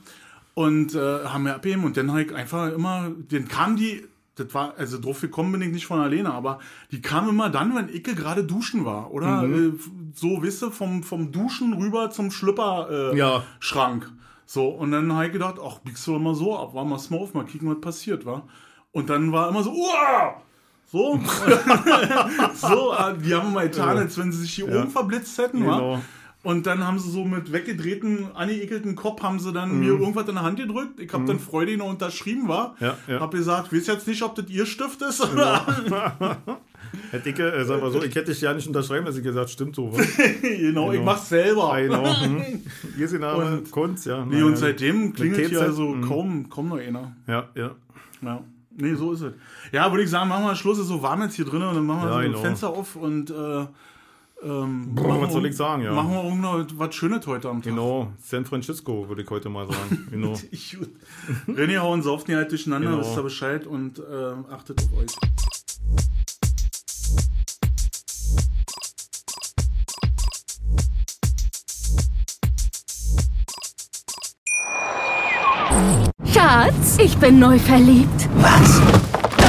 Und äh, haben mir abgegeben und dann habe ich einfach immer, dann kamen die, das war, also drauf gekommen bin ich nicht von alleine, aber die kamen immer dann, wenn Icke gerade duschen war, oder? Mhm. Äh, so, wisst ihr, vom, vom Duschen rüber zum Schlüpper äh, Ja. Schrank. So, und dann habe ich gedacht, ach, biegst du immer so ab, war mal mal auf, mal kicken, was passiert, war. Und dann war immer so, Uah! So, so, äh, die haben mal getan, als wenn sie sich die Ohren verblitzt hätten, Genau. wa? Und dann haben sie so mit weggedrehten, angeekelten Kopf haben sie dann mir irgendwas in der Hand gedrückt. Ich habe dann freudig noch unterschrieben, war. Ja, ja. Hab gesagt, weiß jetzt nicht, ob das ihr Stift ist oder. Herr Dicke, äh, sag mal so, ich hätte dich ja nicht unterschreiben, dass ich gesagt stimmt so. genau, ich Genau. mach's selber. Genau. Hier ist die Name, Und- Kunst, ja. Nee, und seitdem klingelt hier also mhm. kaum, kaum noch einer. Ja, ja. Ja. Nee, so ist es. Ja, würde ich sagen, machen wir Schluss, ist so warm jetzt hier drin und dann machen wir Ja, so ein genau. Fenster auf und äh, ähm, Boah, was soll ich sagen, ja. Machen wir irgendwo was Schönes heute am Tag. Genau, San Francisco, würde ich heute mal sagen. Genau. René, hauen sauft nie halt durcheinander, Genau. wisst ihr Bescheid und äh, achtet auf euch. Schatz, ich bin neu verliebt. Was?